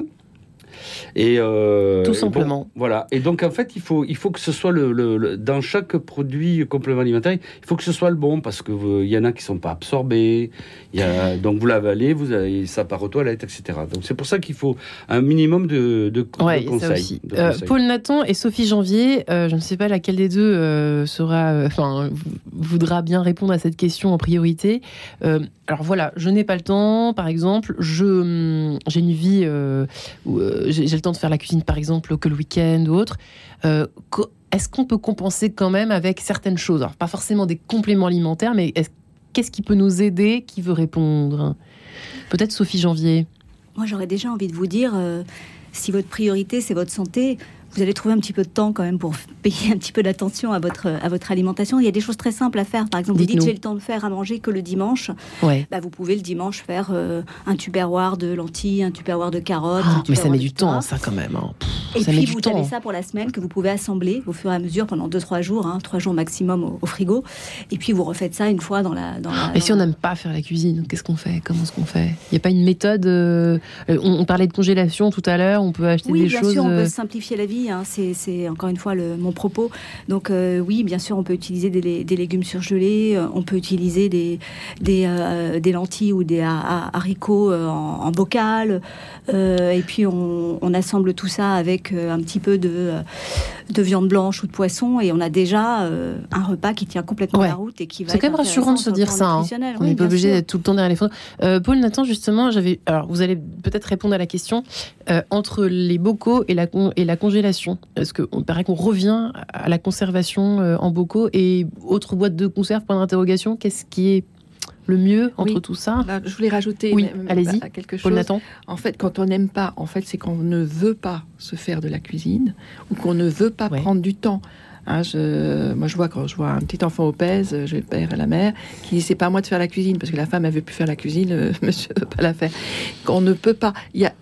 Et euh, Tout bon, simplement. voilà. Et donc en fait, il faut, il faut que ce soit le, le- le- dans chaque produit complément alimentaire, il faut que ce soit le bon parce que vous- il y en a qui sont pas absorbés. Il y a, donc vous l'avalez, vous avez, ça part aux toilettes, etc. Donc c'est pour ça qu'il faut un minimum de, de, de Ouais, ça conseils. aussi. de Euh. Paul Nathan et Sophie Janvier, euh, je ne sais pas laquelle des deux euh, sera, euh, enfin, voudra bien répondre à cette question en priorité. Euh, alors voilà, je n'ai pas le temps, par exemple, je hum, j'ai une vie euh, où euh, j'ai le temps de faire la cuisine, par exemple, que le week-end ou autre. Euh, est-ce qu'on peut compenser quand même avec certaines choses? Alors pas forcément des compléments alimentaires, mais est-ce- qu'est-ce qui peut nous aider? Qui veut répondre? Peut-être Sophie Janvier. Moi, j'aurais déjà envie de vous dire, euh, si votre priorité, c'est votre santé, vous allez trouver un petit peu de temps quand même pour payer un petit peu d'attention à votre, à votre alimentation. Il y a des choses très simples à faire. Par exemple, vous dites j'ai le temps de faire à manger que le dimanche. Ouais. Bah, vous pouvez le dimanche faire euh, un tupperware de lentilles, un tupperware de carottes. Ah, mais ça met du temps, ça quand même. hein. Pff, Et ça puis met du vous temps. avez ça pour la semaine que vous pouvez assembler au fur et à mesure pendant 2-3 jours, hein, 3 jours maximum au, au frigo. Et puis vous refaites ça une fois dans la. Dans la si on n'aime pas faire la cuisine, qu'est-ce qu'on fait? Comment est-ce qu'on fait? Il n'y a pas une méthode euh, euh, on, on parlait de congélation tout à l'heure, on peut acheter Oui, des bien choses. sûr, on peut simplifier la vie. Hein, c'est, encore une fois mon propos. Donc euh, oui, bien sûr, on peut utiliser des, lé- des légumes surgelés, euh, on peut utiliser des, euh, lentilles ou des ha- ha- haricots en bocal. Euh, et puis on, on assemble tout ça avec euh, un petit peu de, euh, de viande blanche ou de poisson et on a déjà euh, un repas qui tient complètement Ouais. la route et qui va C'est quand même rassurant de se dire ça, hein. On Oui, n'est pas obligé d'être tout le temps derrière les photos. Euh, Paul Nathan, justement, j'avais. Alors, vous allez peut-être répondre à la question entre les bocaux et la, con- et la congélation. Est-ce qu'on paraît qu'on revient à la conservation en bocaux et autres boîtes de conserve Point d'interrogation. Qu'est-ce qui est le mieux entre Oui. tout ça Là, je voulais rajouter Oui, allez-y. à quelque chose. Nathan En fait, quand on n'aime pas, en fait, c'est qu'on ne veut pas se faire de la cuisine ou qu'on ne veut pas Ouais. prendre du temps. Hein, je, moi, je vois quand je vois un petit enfant obèse, euh, j'ai le père et la mère, qui dit c'est pas à moi de faire la cuisine parce que la femme elle veut plus faire la cuisine, le monsieur veut pas la faire. Qu'on ne peut pas. Il y a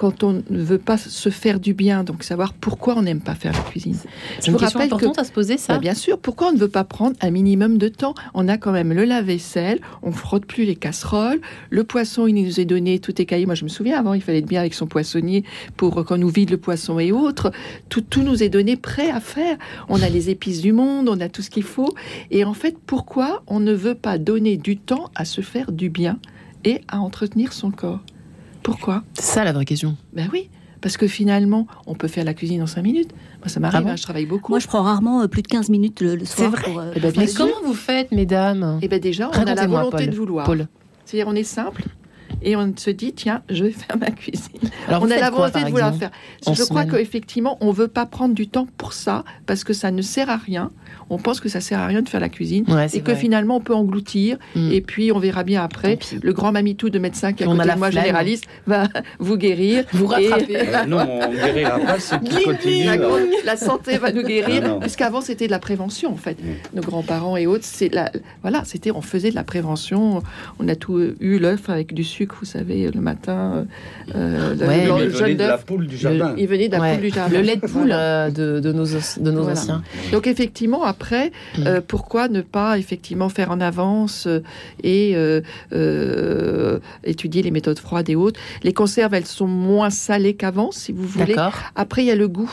quand on ne veut pas se faire du bien, donc savoir pourquoi on n'aime pas faire la cuisine. Je une vous question rappelle que importante à se poser, ça bah, bien sûr, pourquoi on ne veut pas prendre un minimum de temps? On a quand même le lave-vaisselle, on frotte plus les casseroles, le poisson, il nous est donné, tout est caillé. Moi, je me souviens, avant, il fallait être bien avec son poissonnier pour qu'on nous vide le poisson et autres. Tout, tout nous est donné prêt à faire. On a les épices du monde, on a tout ce qu'il faut. Et en fait, pourquoi on ne veut pas donner du temps à se faire du bien et à entretenir son corps? Pourquoi C'est ça la vraie question. Ben oui, Parce que finalement, on peut faire la cuisine en 5 minutes. Moi, ça m'arrive, Ah bon hein, je travaille beaucoup. Moi, je prends rarement euh, plus de 15 minutes le, le C'est soir. vrai pour, euh, Eh ben, Mais comment vous faites, mesdames? Et bien déjà, on a la volonté Paul. de vouloir. C'est-à-dire, on est simple et on se dit, tiens, je vais faire ma cuisine. Alors, on a la volonté de vouloir faire. en Je crois semaine qu'effectivement, on ne veut pas prendre du temps pour ça parce que ça ne sert à rien. On pense que ça sert à rien de faire la cuisine Ouais, et que vrai. finalement, on peut engloutir. Mm. Et puis, on verra bien après. Le grand mamitou de médecin qui est à côté de moi, flemme. généraliste, va vous guérir. Vous Et- rattrapez. Euh, non, on guérira pas ceux qui continuent. La, euh, la santé va nous guérir, non. puisqu'avant c'était de la prévention en fait. Nos grands-parents et autres, c'est la, voilà, c'était, on faisait de la prévention. On a tout euh, eu l'œuf avec du sucre, vous savez, le matin. euh, le- Ouais, le, Il le venait jaune de la d'œuf. poule du jardin. Il venait de la Ouais. poule du jardin. Le lait de poule Voilà. euh, de, de nos, de nos Voilà. anciens. Donc effectivement, après, Mm. euh, pourquoi ne pas effectivement faire en avance euh, et euh, euh, étudier les méthodes froides et autres? Les conserves, elles sont moins salées qu'avant, si vous voulez. D'accord. Après, il y a le goût.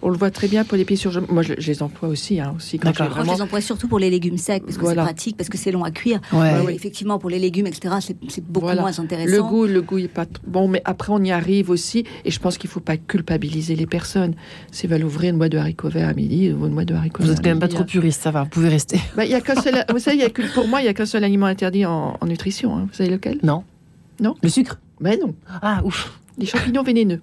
On le voit très bien pour les pieds sur. Moi, je, je les emploie aussi, hein, aussi quand Moi, je les emploie surtout pour les légumes secs, parce que Voilà. c'est pratique, parce que c'est long à cuire. Ouais. Ouais, Mais oui. Effectivement, pour les légumes, etc., c'est beaucoup Voilà. moins intéressant. Le goût, le goût est pas bon, mais après on y arrive aussi, et je pense qu'il faut pas culpabiliser les personnes. Si elles veulent ouvrir une boîte de haricots verts à midi, ou une boîte de haricots. Vous verts êtes quand même pas trop hein. puriste, ça va, vous pouvez rester. Bah, il y a qu'un seul. Vous savez, il y a que, pour moi, il y a qu'un seul aliment interdit en, en nutrition. hein. Vous savez lequel? Non Non. Le sucre? Ben non, Ah, ouf. les champignons vénéneux.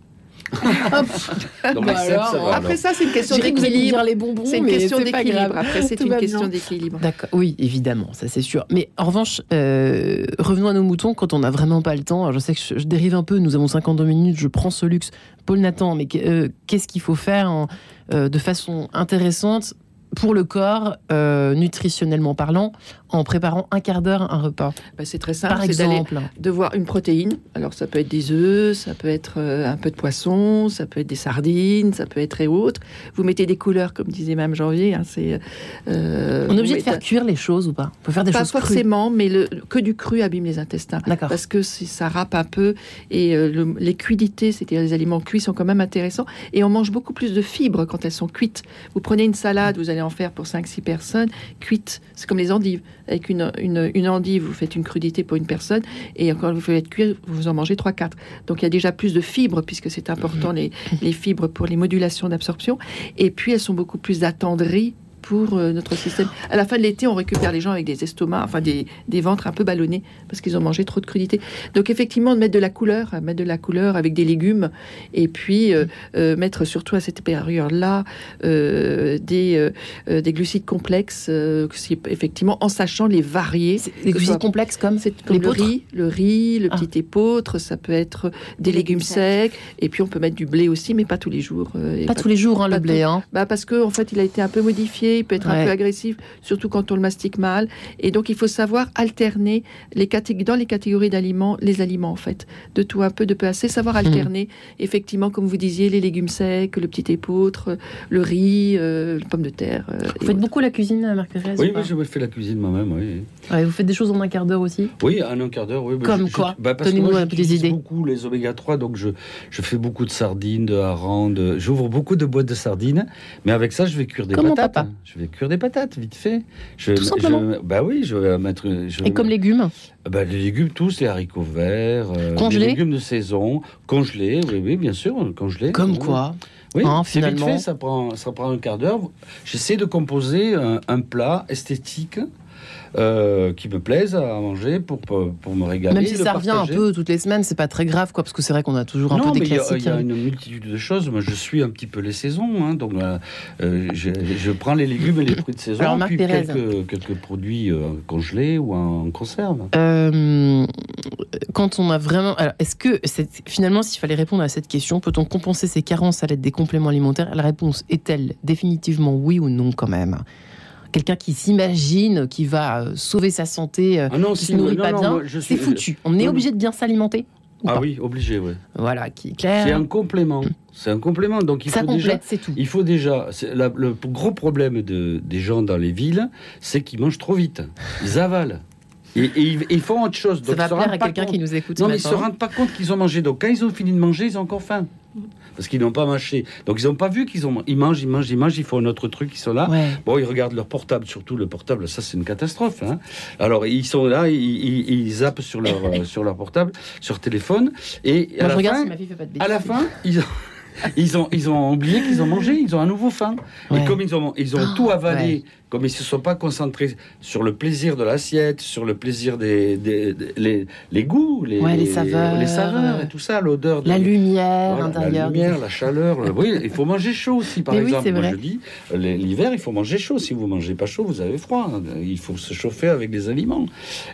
Bah ça va, Après ça, c'est une question d'équilibre. les bonbons, C'est une question d'équilibre. Après, c'est une question d'équilibre. D'accord, oui, évidemment, ça c'est sûr. Mais en revanche, euh, revenons à nos moutons quand on n'a vraiment pas le temps. Alors, je sais que je, je dérive un peu, nous avons 52 minutes, je prends ce luxe. Paul Nathan, mais euh, qu'est-ce qu'il faut faire en- euh, de façon intéressante pour le corps, euh, nutritionnellement parlant, en préparant un quart d'heure un repas Bah, c'est très simple, Par exemple. de voir une protéine. Alors ça peut être des œufs, ça peut être euh, un peu de poisson, ça peut être des sardines, ça peut être et autres. Vous mettez des couleurs, comme disait même Janvier. hein, c'est, euh, On est obligé de faire cuire les choses ou pas? On peut faire des Pas choses crues. forcément, mais le, que du cru abîme les intestins. D'accord. Parce que si ça râpe un peu et euh, le- les cuidités, c'est-à-dire les aliments cuits, sont quand même intéressants. Et on mange beaucoup plus de fibres quand elles sont cuites. Vous prenez une salade, vous allez en faire pour 5-6 personnes, cuite. C'est comme les endives. Avec une, une, une endive, vous faites une crudité pour une personne et quand vous faites cuire, vous en mangez 3-4. Donc il y a déjà plus de fibres puisque c'est important les, les fibres pour les modulations d'absorption. Et puis elles sont beaucoup plus attendries pour euh, notre système. À la fin de l'été, on récupère les gens avec des estomacs, enfin des, des ventres un peu ballonnés parce qu'ils ont mangé trop de crudités. Donc effectivement, de mettre de la couleur, euh, mettre de la couleur avec des légumes et puis euh, euh, mettre surtout à cette période-là euh, des, des glucides complexes, effectivement en sachant les varier. Les soit- complexes comme C'est comme le riz, le riz, le Ah. petit épeautre, ça peut être des, Des légumes légumes secs, et puis on peut mettre du blé aussi, mais pas tous les jours. et Pas tous les jours, hein, le pas blé. Hein. bah parce que en fait, il a été un peu modifié, il peut être Ouais. un peu agressif, surtout quand on le mastique mal. Et donc, il faut savoir alterner les catég- dans les catégories d'aliments, les aliments en fait, de tout un peu, de peu assez, savoir alterner. Effectivement, comme vous disiez, les légumes secs, le petit épeautre, le riz, euh, les pommes de terre. euh, Vous faites autres. beaucoup la cuisine, Oui, ou pas oui, je fais la cuisine moi-même, oui. Ouais, Vous faites des choses en un quart d'heure aussi? Oui, en un quart d'heure, oui. bah, Comme je- quoi? bah, Donnez-nous un peu des idées. beaucoup les oméga 3, donc je, je fais beaucoup de sardines, de harengs, de... j'ouvre beaucoup de boîtes de sardines, mais avec ça, je vais cuire des Comme mon patates. papa. Je vais cuire des patates, vite fait. Je, Tout simplement. je- bah oui, je vais mettre... Je Et comme légumes bah, Les légumes, tous, les haricots verts, euh, Congelés les légumes de saison, congelés, oui, oui, bien sûr, congelés. Comme Oui. quoi Oui, Hein, vite fait, ça prend, ça prend un quart d'heure. J'essaie de composer un, un plat esthétique euh, qui me plaise à manger pour, pour, pour me régaler. Même si ça revient un peu toutes les semaines, c'est pas très grave, quoi, parce que c'est vrai qu'on a toujours un non, peu des mais il y a- classiques. il y, a hein. une multitude de choses. Moi, je suis un petit peu les saisons, hein, donc euh, euh, je, je prends les légumes et les fruits de saison, Alors, Marc puis Pérez. quelques, quelques produits congelés ou en conserve. Quand on a vraiment. Alors, est-ce que finalement, s'il fallait répondre à cette question, peut-on compenser ces carences à l'aide des compléments alimentaires? La réponse est-elle définitivement oui ou non, quand même? Quelqu'un qui s'imagine qui va euh, sauver sa santé, euh, Ah non, qui si, se nourrit non, pas non, bien, c'est suis- foutu. On est obligé de bien s'alimenter Ah oui, obligé, oui. Voilà, qui est C'est un complément. C'est un complément. Donc il Ça faut déjà. complète, c'est tout. Il faut déjà. la- le gros problème de, des gens dans les villes, c'est qu'ils mangent trop vite. Ils avalent. Et, ils, font autre chose. Ça Donc, va plaire rendent à quelqu'un qui nous écoute Non, mais ils se matin. rendent pas compte qu'ils ont mangé. Donc, quand ils ont fini de manger, ils ont encore faim. Parce qu'ils n'ont pas mâché. Donc, ils n'ont pas vu qu'ils ont. Ils mangent, ils mangent, ils mangent, ils font un autre truc, ils sont là. Ouais. Bon, ils regardent leur portable, surtout le portable, ça c'est une catastrophe. hein. Alors ils sont là, ils, ils- ils zappent sur leur, euh, sur leur portable, sur téléphone, et à Moi, la, fin, si à la fin, ils ont, ils ont, ils ont oublié qu'ils ont mangé, ils ont un nouveau faim. Ouais. Et comme ils ont, ils ont Ah, tout avalé, ouais. comme ils se sont pas concentrés sur le plaisir de l'assiette, sur le plaisir des, des- des- les, les goûts, les, Ouais, les saveurs. les saveurs et tout ça, l'odeur, de- La lumière voilà, intérieure. la lumière, la chaleur. le- Oui, il faut manger chaud aussi, par Mais exemple. Moi, je dis, l'hiver, il faut manger chaud. Si vous mangez pas chaud, vous avez froid. Il faut se chauffer avec des aliments.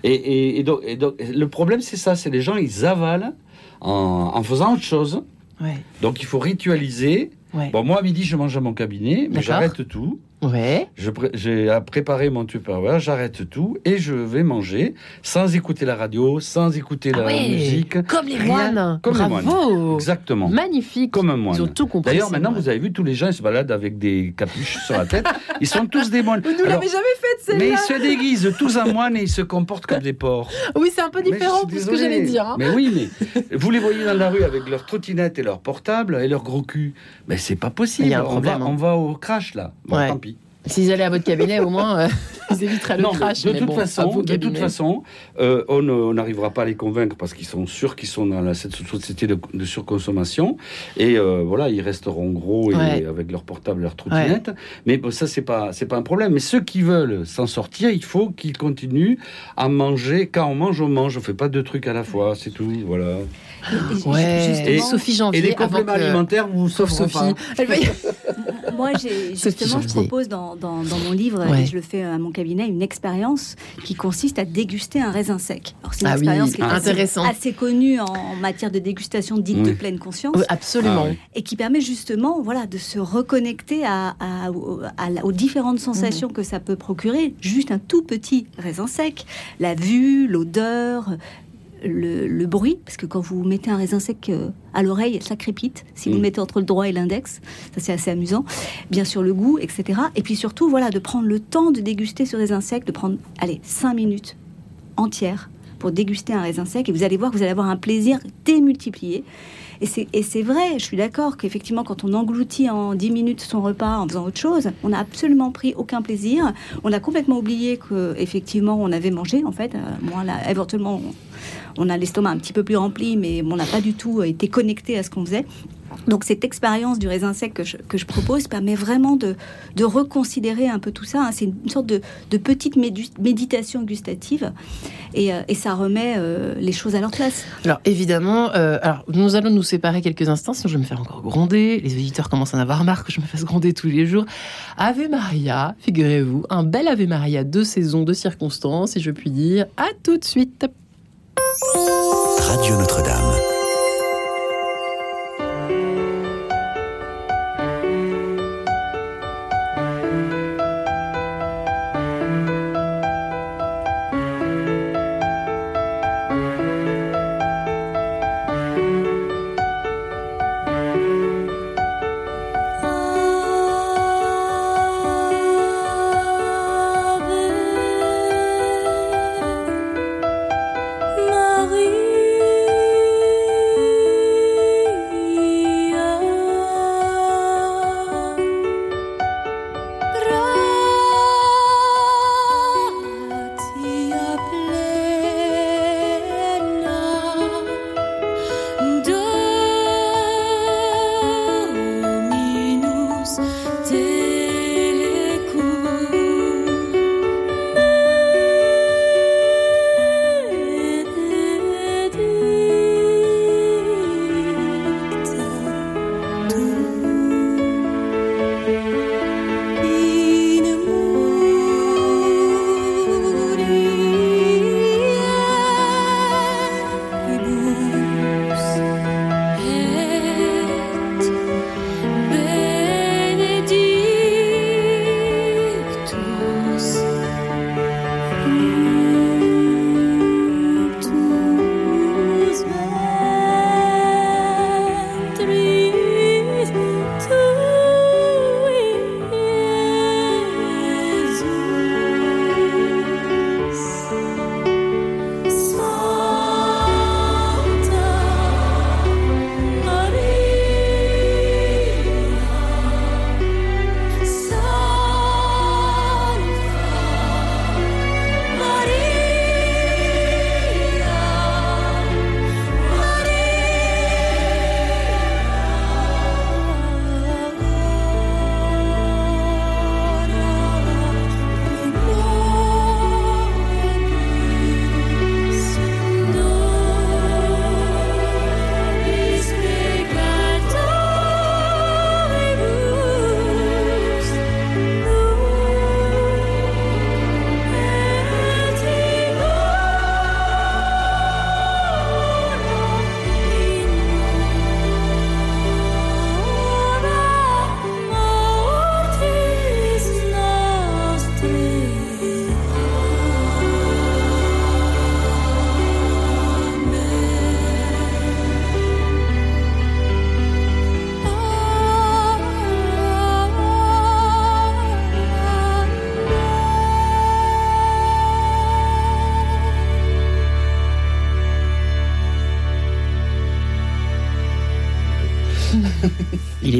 Et, et- et donc, et donc, le problème, c'est ça. C'est les gens, ils avalent en, en faisant autre chose. Ouais. Donc, il faut ritualiser. Ouais. Bon, moi, à midi, je mange à mon cabinet, mais j'arrête tout. Ouais. Pré- J'ai à préparer mon Tupperware, j'arrête tout et je vais manger sans écouter la radio, sans écouter la Ah ouais, musique. Comme les Rien- moines. comme les Bravo. Exactement. Magnifique. Comme un moine. Ils ont tout compris. D'ailleurs, maintenant, moines. vous avez vu, tous les gens, ils se baladent avec des capuches sur la tête. Ils sont tous des moines. Vous nous l'avez jamais fait, mais ils celle-là. se déguisent tous en moines et ils se comportent comme des porcs. Oui, c'est un peu différent de ce que j'allais dire. hein. Mais oui, mais vous les voyez dans la rue avec leur trottinette et leur portable et leur gros cul. Mais c'est pas possible. Il y a un on, va, hein. on va au crash là. Bon, Ouais. tant pis. S'ils allaient à votre cabinet, au moins, euh, ils éviteraient le Non, crash. de mais toute bon, façon, de toute cabinets. façon, euh, on ne- n'arrivera pas à les convaincre parce qu'ils sont sûrs qu'ils sont dans la, cette société de, de surconsommation et euh, voilà, ils resteront gros et Ouais. avec leur portable, leur trottinette. Mais bon, ça c'est pas c'est pas un problème. Mais ceux qui veulent s'en sortir, il faut qu'ils continuent à manger. Quand on mange, on mange. On fait pas deux trucs à la fois, c'est tout. Voilà. Et- Ouais. Et- Sophie Janvier. Et les avant compléments que- alimentaires, vous Sauf Sophie. pas. Moi, Sophie justement, je propose dans, dans, dans mon livre, Ouais. et je le fais à mon cabinet, une expérience qui consiste à déguster un raisin sec. Alors, c'est une Ah oui, expérience qui est intéressant. assez, assez connue en, en matière de dégustation dite de pleine conscience. Oui, absolument. Ah oui. et qui permet justement voilà, de se reconnecter à, à- au- à la- aux différentes sensations que ça peut procurer. Juste un tout petit raisin sec, la vue, l'odeur, le, le bruit, parce que quand vous mettez un raisin sec euh, à l'oreille, ça crépite. Si vous Mhm. le mettez entre le droit et l'index, ça c'est assez amusant. Bien sûr le goût, etc. Et puis surtout, voilà, de prendre le temps de déguster ce raisin sec, de prendre, allez, 5 minutes entières pour déguster un raisin sec et vous allez voir que vous allez avoir un plaisir démultiplié. Et c'est, et c'est vrai, je suis d'accord qu'effectivement, quand on engloutit en 10 minutes son repas en faisant autre chose, on n'a absolument pris aucun plaisir. On a complètement oublié qu'effectivement, on avait mangé, en fait. Euh, moi, là, éventuellement, on, a l'estomac un petit peu plus rempli, mais on n'a pas du tout été connecté à ce qu'on faisait. Donc cette expérience du raisin sec que je, que je propose permet vraiment de, de reconsidérer un peu tout ça. hein. C'est une sorte de, de petite méditation gustative et, euh, et ça remet euh, les choses à leur place. Alors évidemment, euh, alors nous allons nous séparer quelques instants, sinon je vais me faire encore gronder. Les auditeurs commencent à en avoir marre que je me fasse gronder tous les jours. Ave Maria, figurez-vous, un bel Ave Maria de saison, de circonstances, et je puis dire à tout de suite. Radio Notre-Dame.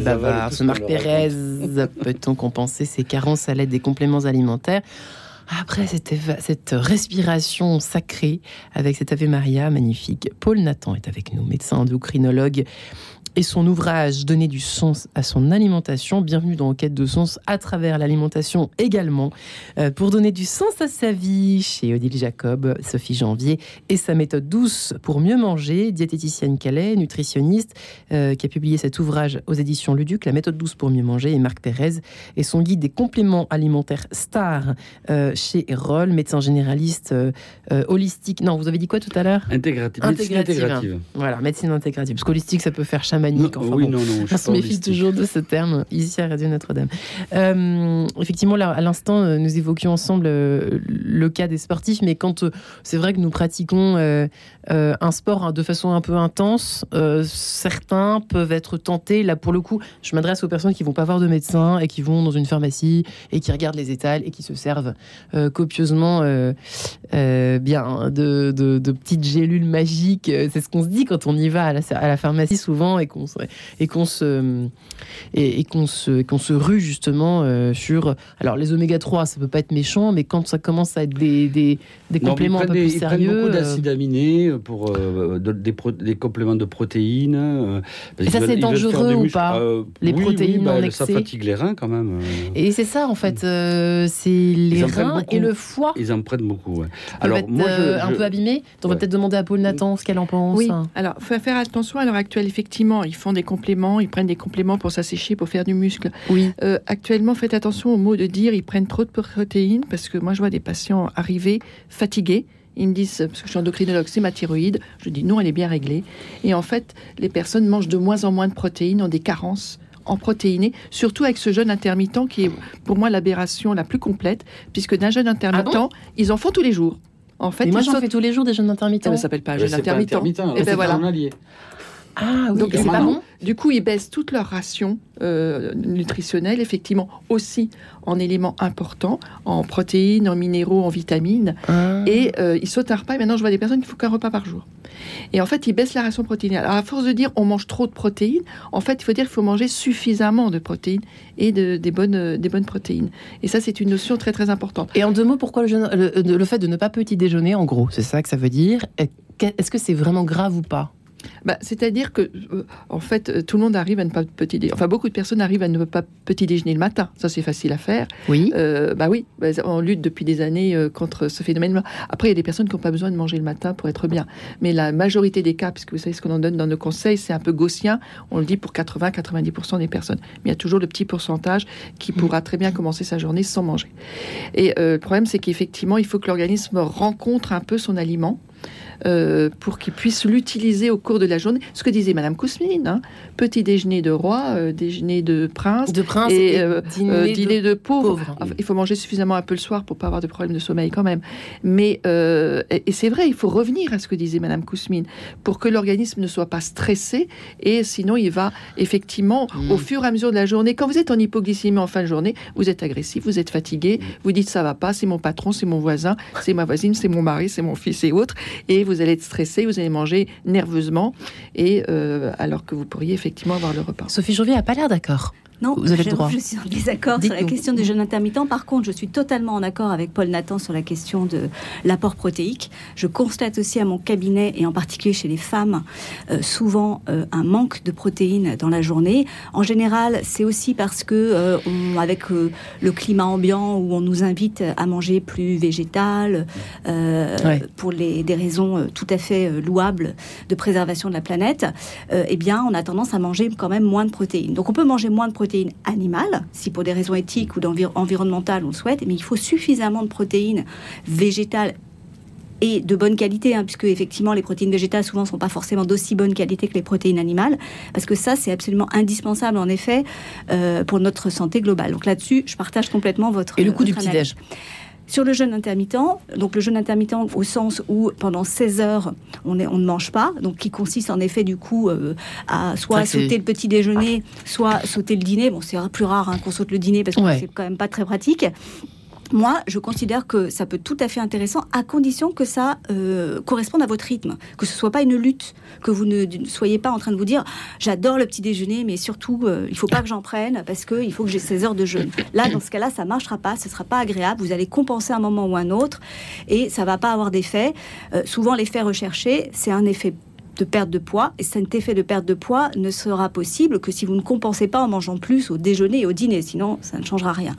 Est bavard, ce Marc Pérez. Peut-on compenser ses carences à l'aide des compléments alimentaires après cette, cette respiration sacrée avec cet Ave Maria magnifique, Paul Nathan est avec nous, médecin endocrinologue, et son ouvrage Donner du sens à son alimentation. Bienvenue dans Enquête de sens à travers l'alimentation également. Euh, pour donner du sens à sa vie, chez Odile Jacob, Sophie Janvier et sa méthode douce pour mieux manger, diététicienne Calais, nutritionniste, euh, qui a publié cet ouvrage aux éditions Luduc, La méthode douce pour mieux manger, et Marc Pérez, et son guide des compléments alimentaires stars euh, chez Erol, médecin généraliste holistique. Non, vous avez dit quoi tout à l'heure? Intégrative. médecine Intégrative. Voilà, médecine intégrative. Parce qu'holistique, ça peut faire chamanique. Non, enfin oui, bon. non, non, je On se méfie toujours de ce terme ici à Radio Notre-Dame. Euh, effectivement, là, à l'instant, euh, nous évoquions ensemble euh, le cas des sportifs, mais quand c'est vrai que nous pratiquons euh, un sport hein, de façon un peu intense, euh, certains peuvent être tentés. Là, pour le coup, je m'adresse aux personnes qui vont pas voir de médecin et qui vont dans une pharmacie et qui regardent les étals et qui se servent euh, copieusement bien de, de- de petites gélules magiques. C'est ce qu'on se dit quand on y va à la, à la pharmacie souvent et qu'on se, et qu'on se et, et qu'on se qu'on se rue justement sur alors les oméga 3 ça peut pas être méchant mais quand ça commence à être des, des, des Non, mais compléments un peu plus sérieux prennent beaucoup d'acides aminés pour euh, de- des, pro- des compléments de protéines. euh, Et ça, c'est dangereux ou pas Euh, Les oui, protéines oui, bah, en Ça fatigue les reins quand même. euh. et c'est ça en fait euh, c'est les reins et le foie Ils en prennent beaucoup. ouais. Alors être moi, je- euh, un je- peu abîmés on va peut-être demander à Paul Nathan ce qu'elle en pense Oui, alors faut faire attention à l'heure actuelle, effectivement, ils font des compléments, ils prennent des compléments pour s'assécher, pour faire du muscle. oui Euh, actuellement, faites attention au mot de dire ils prennent trop de protéines, parce que moi je vois des patients arriver fatigués. Ils me disent, parce que je suis endocrinologue, c'est ma thyroïde. Je dis non, elle est bien réglée. Et en fait, les personnes mangent de moins en moins de protéines, ont des carences en protéinés, surtout avec ce jeûne intermittent qui est pour moi l'aberration la plus complète, puisque d'un jeûne intermittent, ils en font tous les jours. En fait, et moi ils j'en fais tous les jours des jeûnes Ça intermittents ne s'appelle pas jeûne pas intermittent. alors Eh ben c'est voilà. Ah oui Donc, c'est du pas bon Du coup, ils baissent toute leur ration euh, nutritionnelle, effectivement, aussi en éléments importants, en protéines, en minéraux, en vitamines. Ah. Et euh, ils sautent un repas. Et maintenant, je vois des personnes qui font qu'un repas par jour. Et en fait, ils baissent la ration protéinale. Alors, à force de dire on mange trop de protéines, en fait, il faut dire qu'il faut manger suffisamment de protéines et de, des, bonnes, des bonnes protéines. Et ça, c'est une notion très, très importante. Et en deux mots, pourquoi le, le fait de ne pas petit déjeuner, en gros, c'est ça que ça veut dire? Est-ce que c'est vraiment grave ou pas? Bah, C'est-à-dire que, euh, en fait, tout le monde arrive à ne pas petit déjeuner. Enfin, beaucoup de personnes arrivent à ne pas petit déjeuner le matin. Ça, c'est facile à faire. Oui. Euh, bah oui, bah, on lutte depuis des années euh, contre ce phénomène. Après, il y a des personnes qui n'ont pas besoin de manger le matin pour être bien. Mais la majorité des cas, puisque vous savez ce qu'on en donne dans nos conseils, c'est un peu gaussien. On le dit pour 80-90% des personnes. Mais il y a toujours le petit pourcentage qui pourra très bien commencer sa journée sans manger. Et euh, le problème, c'est qu'effectivement, il faut que l'organisme rencontre un peu son aliment. Euh, pour qu'il puisse l'utiliser au cours de la journée. Ce que disait Madame Kousmine, hein, petit déjeuner de roi, euh, déjeuner de prince, De prince et, et, euh, dîner, de pauvre. pauvre. Enfin, il faut manger suffisamment un peu le soir pour pas avoir de problème de sommeil quand même. Mais et et c'est vrai, il faut revenir à ce que disait Madame Kousmine pour que l'organisme ne soit pas stressé et sinon il va effectivement Mm. au fur et à mesure de la journée. Quand vous êtes en hypoglycémie en fin de journée, vous êtes agressif, vous êtes fatigué, vous dites ça va pas, c'est mon patron, c'est mon voisin, c'est ma voisine, c'est mon mari, c'est mon fils et autres, et vous allez être stressé, vous allez manger nerveusement et euh, alors que vous pourriez effectivement avoir le repas. Sophie Janvier a pas l'air d'accord. Non, Vous avez le je, droit. je suis en désaccord sur la question du jeûne intermittent. Par contre, je suis totalement en accord avec Paul Nathan sur la question de l'apport protéique. Je constate aussi à mon cabinet, et en particulier chez les femmes, euh, souvent euh, un manque de protéines dans la journée. En général, c'est aussi parce que, euh, on- avec le climat ambiant où on nous invite à manger plus végétal, Ouais. pour les, des raisons tout à fait louables de préservation de la planète, eh bien, on a tendance à manger quand même moins de protéines. Donc, on peut manger moins de protéines animales, si pour des raisons éthiques ou d'envir- environnementales on le souhaite, mais il faut suffisamment de protéines végétales et de bonne qualité, hein, puisque effectivement les protéines végétales souvent sont pas forcément d'aussi bonne qualité que les protéines animales, parce que ça c'est absolument indispensable en effet euh, pour notre santé globale. Donc là-dessus, je partage complètement votre Et le coup du votre analyse. Sur le jeûne intermittent, donc le jeûne intermittent au sens où pendant 16 heures on, est, on ne mange pas, donc qui consiste en effet du coup euh, à soit Ça, sauter le petit déjeuner, soit sauter le dîner. Bon, c'est plus rare hein, qu'on saute le dîner parce que Ouais. c'est quand même pas très pratique. Moi, je considère que ça peut tout à fait intéressant à condition que ça euh, corresponde à votre rythme, que ce soit pas une lutte, que vous ne, soyez pas en train de vous dire j'adore le petit déjeuner, mais surtout euh, il faut pas que j'en prenne parce qu'il faut que j'ai 16 heures de jeûne. Là, dans ce cas-là, ça marchera pas, ce sera pas agréable. Vous allez compenser un moment ou un autre et ça va pas avoir d'effet. Euh, souvent, l'effet recherché, c'est un effet de perte de poids. Et cet effet de perte de poids ne sera possible que si vous ne compensez pas en mangeant plus au déjeuner et au dîner. Sinon, ça ne changera rien.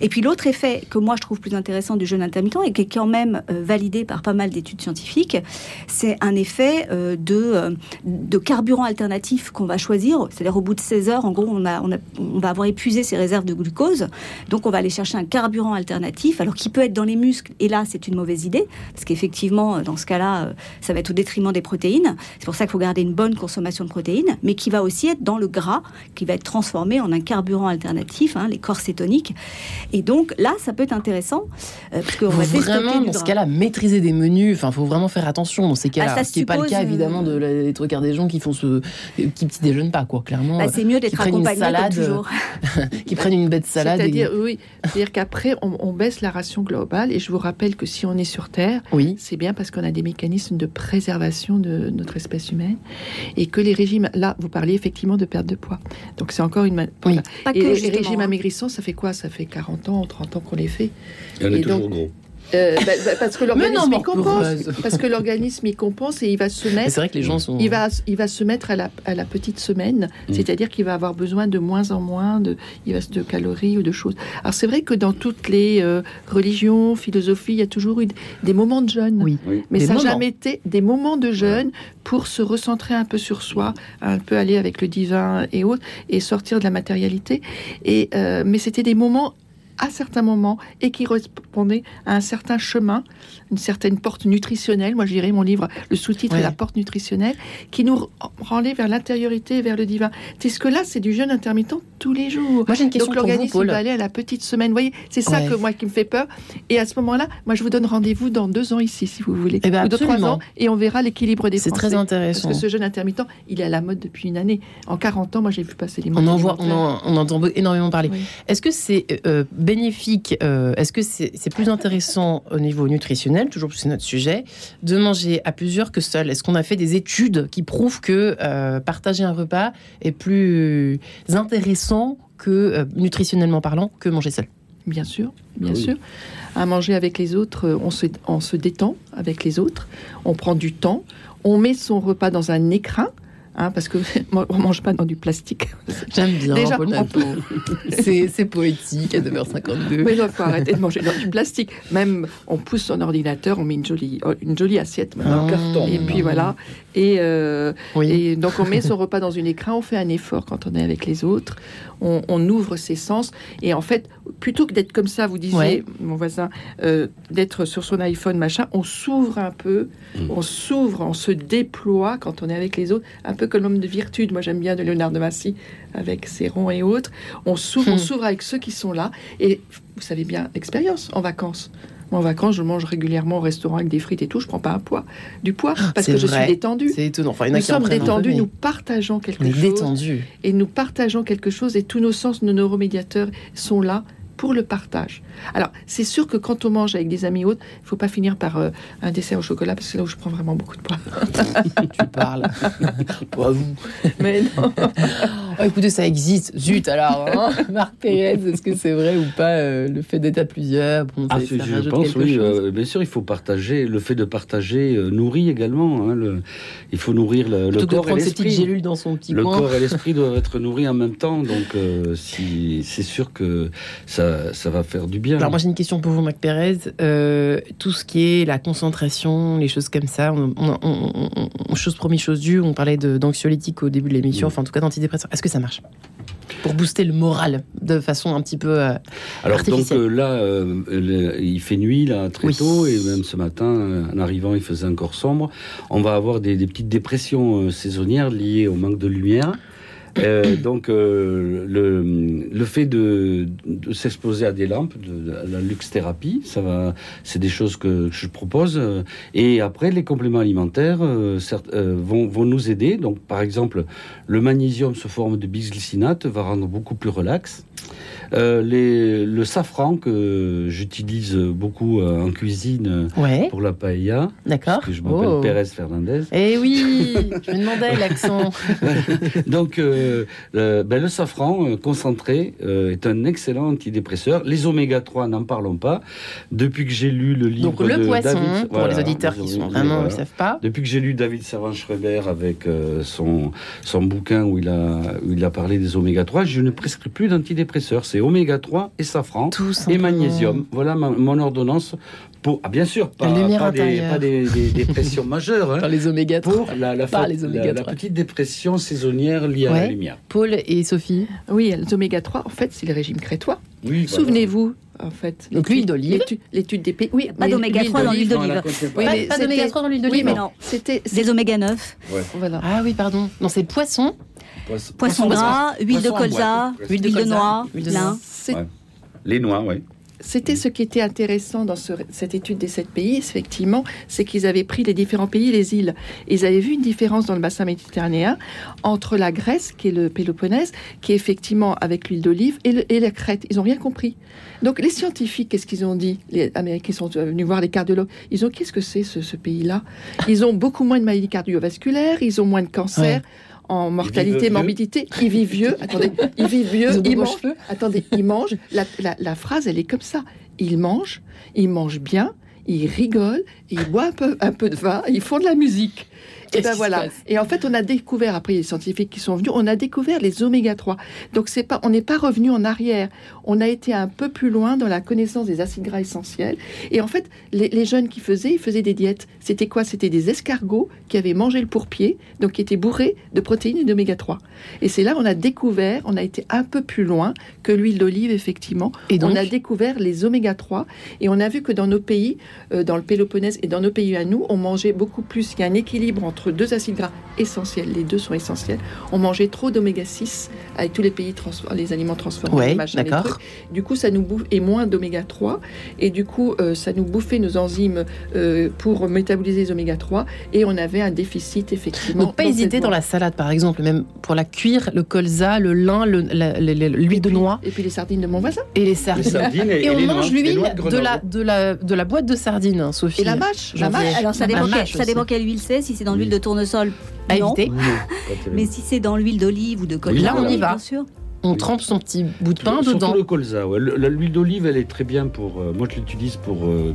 Et puis l'autre effet que moi je trouve plus intéressant du jeûne intermittent et qui est quand même euh, validé par pas mal d'études scientifiques, c'est un effet euh, de, euh, de carburant alternatif qu'on va choisir. C'est-à-dire au bout de 16 heures, en gros, on, a, on, va avoir épuisé ses réserves de glucose. Donc on va aller chercher un carburant alternatif, alors qui peut être dans les muscles. Et là, c'est une mauvaise idée, parce qu'effectivement, dans ce cas-là, ça va être au détriment des protéines. C'est pour ça qu'il faut garder une bonne consommation de protéines, mais qui va aussi être dans le gras, qui va être transformé en un carburant alternatif, hein, les corps cétoniques. Et donc là, ça peut être intéressant, euh, parce qu'on Faut va vraiment, dans ce cas-là, maîtriser des menus. Enfin, faut vraiment faire attention dans ces cas-là. Ah, ça ce qui n'est pas le suppose, cas, euh, évidemment, de la- des trois quarts des gens qui font ce qui petit déjeunent pas, quoi. Clairement, Bah, euh, c'est mieux qui d'être accompagné comme salade, toujours. qui prennent une bête de salade. et- C'est-à-dire, oui, c'est-à-dire qu'après, on, on baisse la ration globale. Et je vous rappelle que si on est sur Terre, Oui. c'est bien parce qu'on a des mécanismes de préservation de notre espèce humaine. Et que les régimes, là, vous parliez effectivement de perte de poids. Donc c'est encore une... voilà. Pas Et que, les régimes hein. amaigrissants, ça fait quoi? Ça fait 40 ans, 30 ans qu'on les fait? Et on est toujours gros. Euh, bah, bah, parce que l'organisme y compense. Peureuse. Parce que l'organisme y compense et il va se mettre C'est vrai que les gens sont. il va, il va se mettre à la, à la petite semaine, Mm. c'est-à-dire qu'il va avoir besoin de moins en moins de, il va, de calories ou de choses. Alors c'est vrai que dans toutes les euh, religions, philosophies, il y a toujours eu des moments de jeûne. Oui. Oui. Mais Des ça n'a moments. jamais été des moments de jeûne pour se recentrer un peu sur soi, un peu aller avec le divin et autres, et sortir de la matérialité. Et, euh, mais c'était des moments à certains moments et qui correspondaient à un certain chemin, une certaine porte nutritionnelle. Moi, je dirais mon livre, le sous-titre Ouais. est la porte nutritionnelle, qui nous renlait vers l'intériorité, vers le divin. C'est ce que là, c'est du jeûne intermittent tous les jours. Moi, j'ai une question Donc l'organisme va aller à la petite semaine. Vous voyez, c'est ça Ouais. que moi qui me fait peur. Et à ce moment-là, moi je vous donne rendez-vous dans deux ans ici, si vous voulez, Eh ben, ou trois ans, et on verra l'équilibre des C'est très Parce intéressant. que ce jeûne intermittent, il est à la mode depuis une année. En 40 ans, moi j'ai vu passer les On en voit, on, en- on entend énormément parler. Oui. Est-ce que c'est euh, bénéfique euh, Est-ce que c'est c'est plus intéressant au niveau nutritionnel, toujours c'est notre sujet, de manger à plusieurs que seul Est-ce qu'on a fait des études qui prouvent que euh, partager un repas est plus intéressant que euh, nutritionnellement parlant que manger seul? Bien sûr, bien Oui. sûr. À manger avec les autres, euh, on se, on se détend avec les autres, on prend du temps, on met son repas dans un écrin. Hein, parce que on mange pas dans du plastique. J'aime bien. Déjà, c'est poétique à 9h52. Mais il faut arrêter de manger dans du plastique. Même, on pousse son ordinateur, on met une jolie, oh, une jolie assiette maintenant. Ah. carton, Et puis voilà. Et, euh, Oui. et donc on met son repas dans une écran, on fait un effort quand on est avec les autres, on, on ouvre ses sens. Et en fait, plutôt que d'être comme ça, vous disiez, Ouais. mon voisin, euh, d'être sur son iPhone, machin, on s'ouvre un peu, Mm. on s'ouvre, on se déploie quand on est avec les autres, un peu comme l'homme de virtude. Moi j'aime bien de Léonard de Vinci avec ses ronds et autres. On s'ouvre, on Hmm. s'ouvre avec ceux qui sont là. Et vous savez bien, expérience en vacances. Moi, en vacances, je mange régulièrement au restaurant avec des frites et tout. Je prends pas un poids, du poids, parce Ah, c'est que je suis détendue. C'est étonnant. Enfin, il y en a Nous sommes peu, détendus, nous partageons quelque chose. détendus. Et nous partageons quelque chose et tous nos sens, nos neuromédiateurs sont là pour le partage. Alors, c'est sûr que quand on mange avec des amis autres, il faut pas finir par euh, un dessert au chocolat parce que c'est là où je prends vraiment beaucoup de poids. tu parles. Pas vous. Mais non. Oh, écoutez, ça existe. Zut alors. Hein Marc Pérez, est-ce que c'est vrai ou pas euh, le fait d'être à plusieurs? Bon, Ah, je, pense, oui. euh, bien sûr, il faut partager. Le fait de partager euh, nourrit également. hein, le- il faut nourrir le, corps et l'esprit. dans son petit Le coin. corps et l'esprit doivent être nourris en même temps. Donc, si, c'est sûr que ça, ça va faire du bien. Alors moi j'ai une question pour vous, Marc Pérez. Tout ce qui est la concentration, les choses comme ça, on, on, on- chose promis, chose due, on parlait d'anxiolytiques au début de l'émission, Mm. enfin en tout cas d'antidépresseurs. Est-ce que ça marche Pour booster le moral de façon un petit peu... euh, Alors donc euh, là, euh, il fait nuit là très Oui. tôt et même ce matin, en arrivant, il faisait encore sombre. On va avoir des, des petites dépressions saisonnières liées au manque de lumière. Euh, donc euh, le, le fait de, de s'exposer à des lampes, de, à la luxe-thérapie, ça va, c'est des choses que je propose. Et après, les compléments alimentaires euh, certes, euh, vont, vont nous aider. Donc par exemple, le magnésium sous forme de bisglycinate va rendre beaucoup plus relax. Euh, les- le safran que j'utilise beaucoup euh, en cuisine Ouais, pour la paella, d'accord. parce que je m'appelle Oh. Pérez Fernandez. Eh oui, je me demandais l'accent. Donc, euh, euh, ben, le safran euh, concentré euh, est un excellent antidépresseur. Les oméga 3, n'en parlons pas. Depuis que j'ai lu le livre Donc le de poisson, David, pour voilà, les auditeurs qui sont oméga, vraiment, ils voilà. ne savent pas. Depuis que j'ai lu David Servan-Schreiber avec euh, son, son bouquin où il, a, où il a parlé des oméga 3, je ne prescris plus d'antidépresseurs. C'est oméga 3 et safran Tout et magnésium. Voilà ma- mon ordonnance pour, ah, bien sûr, pas, La pas des, pas des, des- des pressions majeures. hein, Dans les oméga 3. pour la, la, fa- les la- oméga la 3. petite dépression saisonnière liée à la lumière. Paul et Sophie. Oui, les oméga 3, en fait, c'est le régime crétois. Oui, voilà. Souvenez-vous, en fait. Donc, l'huile d'olive. l'étude- des pays. Oui, Pas d'oméga 3 dans l'huile d'olive. la. Oui, pas pas d'oméga 3 dans l'huile Oui, d'olive mais non. C'était. Des oméga 9, Voilà. Ah oui, pardon. Non, c'est poisson. Poisson- poisson gras, huile de colza, boîte. Huile de huile de colza, noix, huile de lin. noix. C'est- Ouais. Les noix, oui. C'était ce qui était intéressant dans ce- cette étude des sept pays, effectivement, c'est qu'ils avaient pris les différents pays, les îles. Ils avaient vu une différence dans le bassin méditerranéen entre la Grèce, qui est le Péloponnèse, qui est effectivement avec l'huile d'olive, et, la Crète. Ils n'ont rien compris. Donc les scientifiques, qu'est-ce qu'ils ont dit? Les Américains sont venus voir les cardiologues. Ils ont qu'est-ce que c'est ce, ce pays-là? Ils ont beaucoup moins de maladies cardiovasculaires, ils ont moins de cancer. Ouais. En mortalité, vieux. morbidité, ils vivent vieux. Attendez, ils vivent vieux, Ils ils mangent. Attendez, ils mangent. La, la- la phrase, elle est comme ça. Ils mangent, ils mangent bien, ils rigolent, ils boivent un peu, un peu de vin, ils font de la musique. Et ben voilà. Et en fait, on a découvert, après les scientifiques qui sont venus, on a découvert les oméga 3. Donc c'est pas, on n'est pas revenu en arrière. On a été un peu plus loin dans la connaissance des acides gras essentiels. Et en fait, les, les jeunes qui faisaient, ils faisaient des diètes. C'était quoi? C'était des escargots qui avaient mangé le pourpier, donc qui étaient bourrés de protéines et d'oméga 3. Et c'est là on a découvert, on a été un peu plus loin que l'huile d'olive, effectivement. Et donc? on a découvert les oméga 3 et on a vu que dans nos pays, euh, dans le Péloponnèse et dans nos pays à nous, on mangeait beaucoup plus. Il y a un équilibre entre deux acides gras essentiels, les deux sont essentiels. On mangeait trop d'oméga 6 avec tous les pays, trans- les aliments transformés, Ouais, d'accord. trucs. Du coup, ça nous bouffe, et moins d'oméga 3. Et du coup, euh, ça nous bouffait nos enzymes euh, pour métaboliser les oméga 3. Et on avait un déficit, effectivement. Donc pas dans hésiter dans la salade, par exemple, même pour la cuire, le colza, le lin, le- la- la- la- l'huile de noix Et puis les sardines de mon voisin. et les Les sardines. et, Et on les mange l'huile de la, de, la, de la boîte de sardines, hein, Sophie. Et la mâche. La Janvier. mâche. Alors ça dépend, mâche quelle, ça aussi. dépend quelle huile c'est. Si c'est dans Oui. l'huile de tournesol, À non. Mais si c'est dans l'huile d'olive ou de colza, là, on y va. bien sûr. On trempe son petit bout de pain Surtout dedans. le colza. ouais. L'huile d'olive, elle est très bien pour. euh, moi, je l'utilise pour, euh,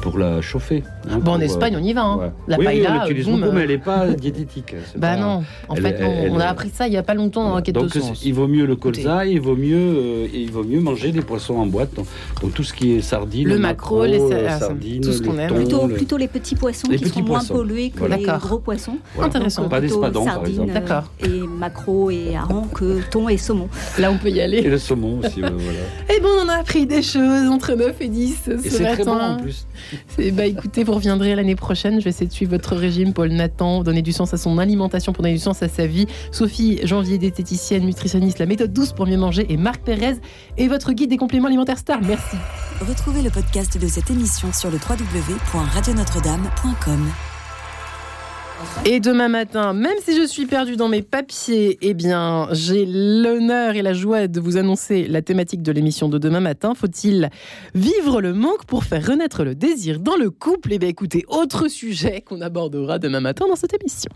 pour la chauffer. hein, Bon, pour, en euh, Espagne, on y va. Hein. ouais. La oui, oui, paella, on l'utilise beaucoup, euh, mais elle n'est pas diététique. c'est Bah pas- non, en elle- fait, elle- on a appris ça il n'y a pas longtemps dans Enquête de Donc, sens. il vaut mieux le colza, il vaut mieux, euh, il vaut mieux manger des poissons en boîte. Donc, donc tout ce qui est sardines, Le maquereau, les euh, sardines, tout ce qu'on aime. Plutôt, le- plutôt les petits poissons Les qui petits sont moins poissons. pollués que les gros poissons. voilà. Intéressant. Pas Plutôt d'espadons, par sardines, exemple. D'accord. Et maquereaux et harengs que thon et saumon. Là, on peut y Et aller. le saumon aussi, voilà. Et bon, on en a appris des choses entre 9 et 10 ce Et c'est très bon matin. en plus. Bah écoutez, vous reviendrez l'année prochaine. Je vais essayer de suivre votre régime, Paul Nathan, donner du sens à son alimentation pour donner du sens à sa vie. Sophie Janvier, diététicienne, nutritionniste, la méthode douce pour mieux manger. Et Marc Pérez est votre guide des compléments alimentaires stars. Merci. Retrouvez le podcast de cette émission sur le www.radionotre-dame.com. Et demain matin, même si je suis perdue dans mes papiers, eh bien, j'ai l'honneur et la joie de vous annoncer la thématique de l'émission de demain matin. Faut-il vivre le manque pour faire renaître le désir dans le couple? Eh bien, écoutez, autre sujet qu'on abordera demain matin dans cette émission.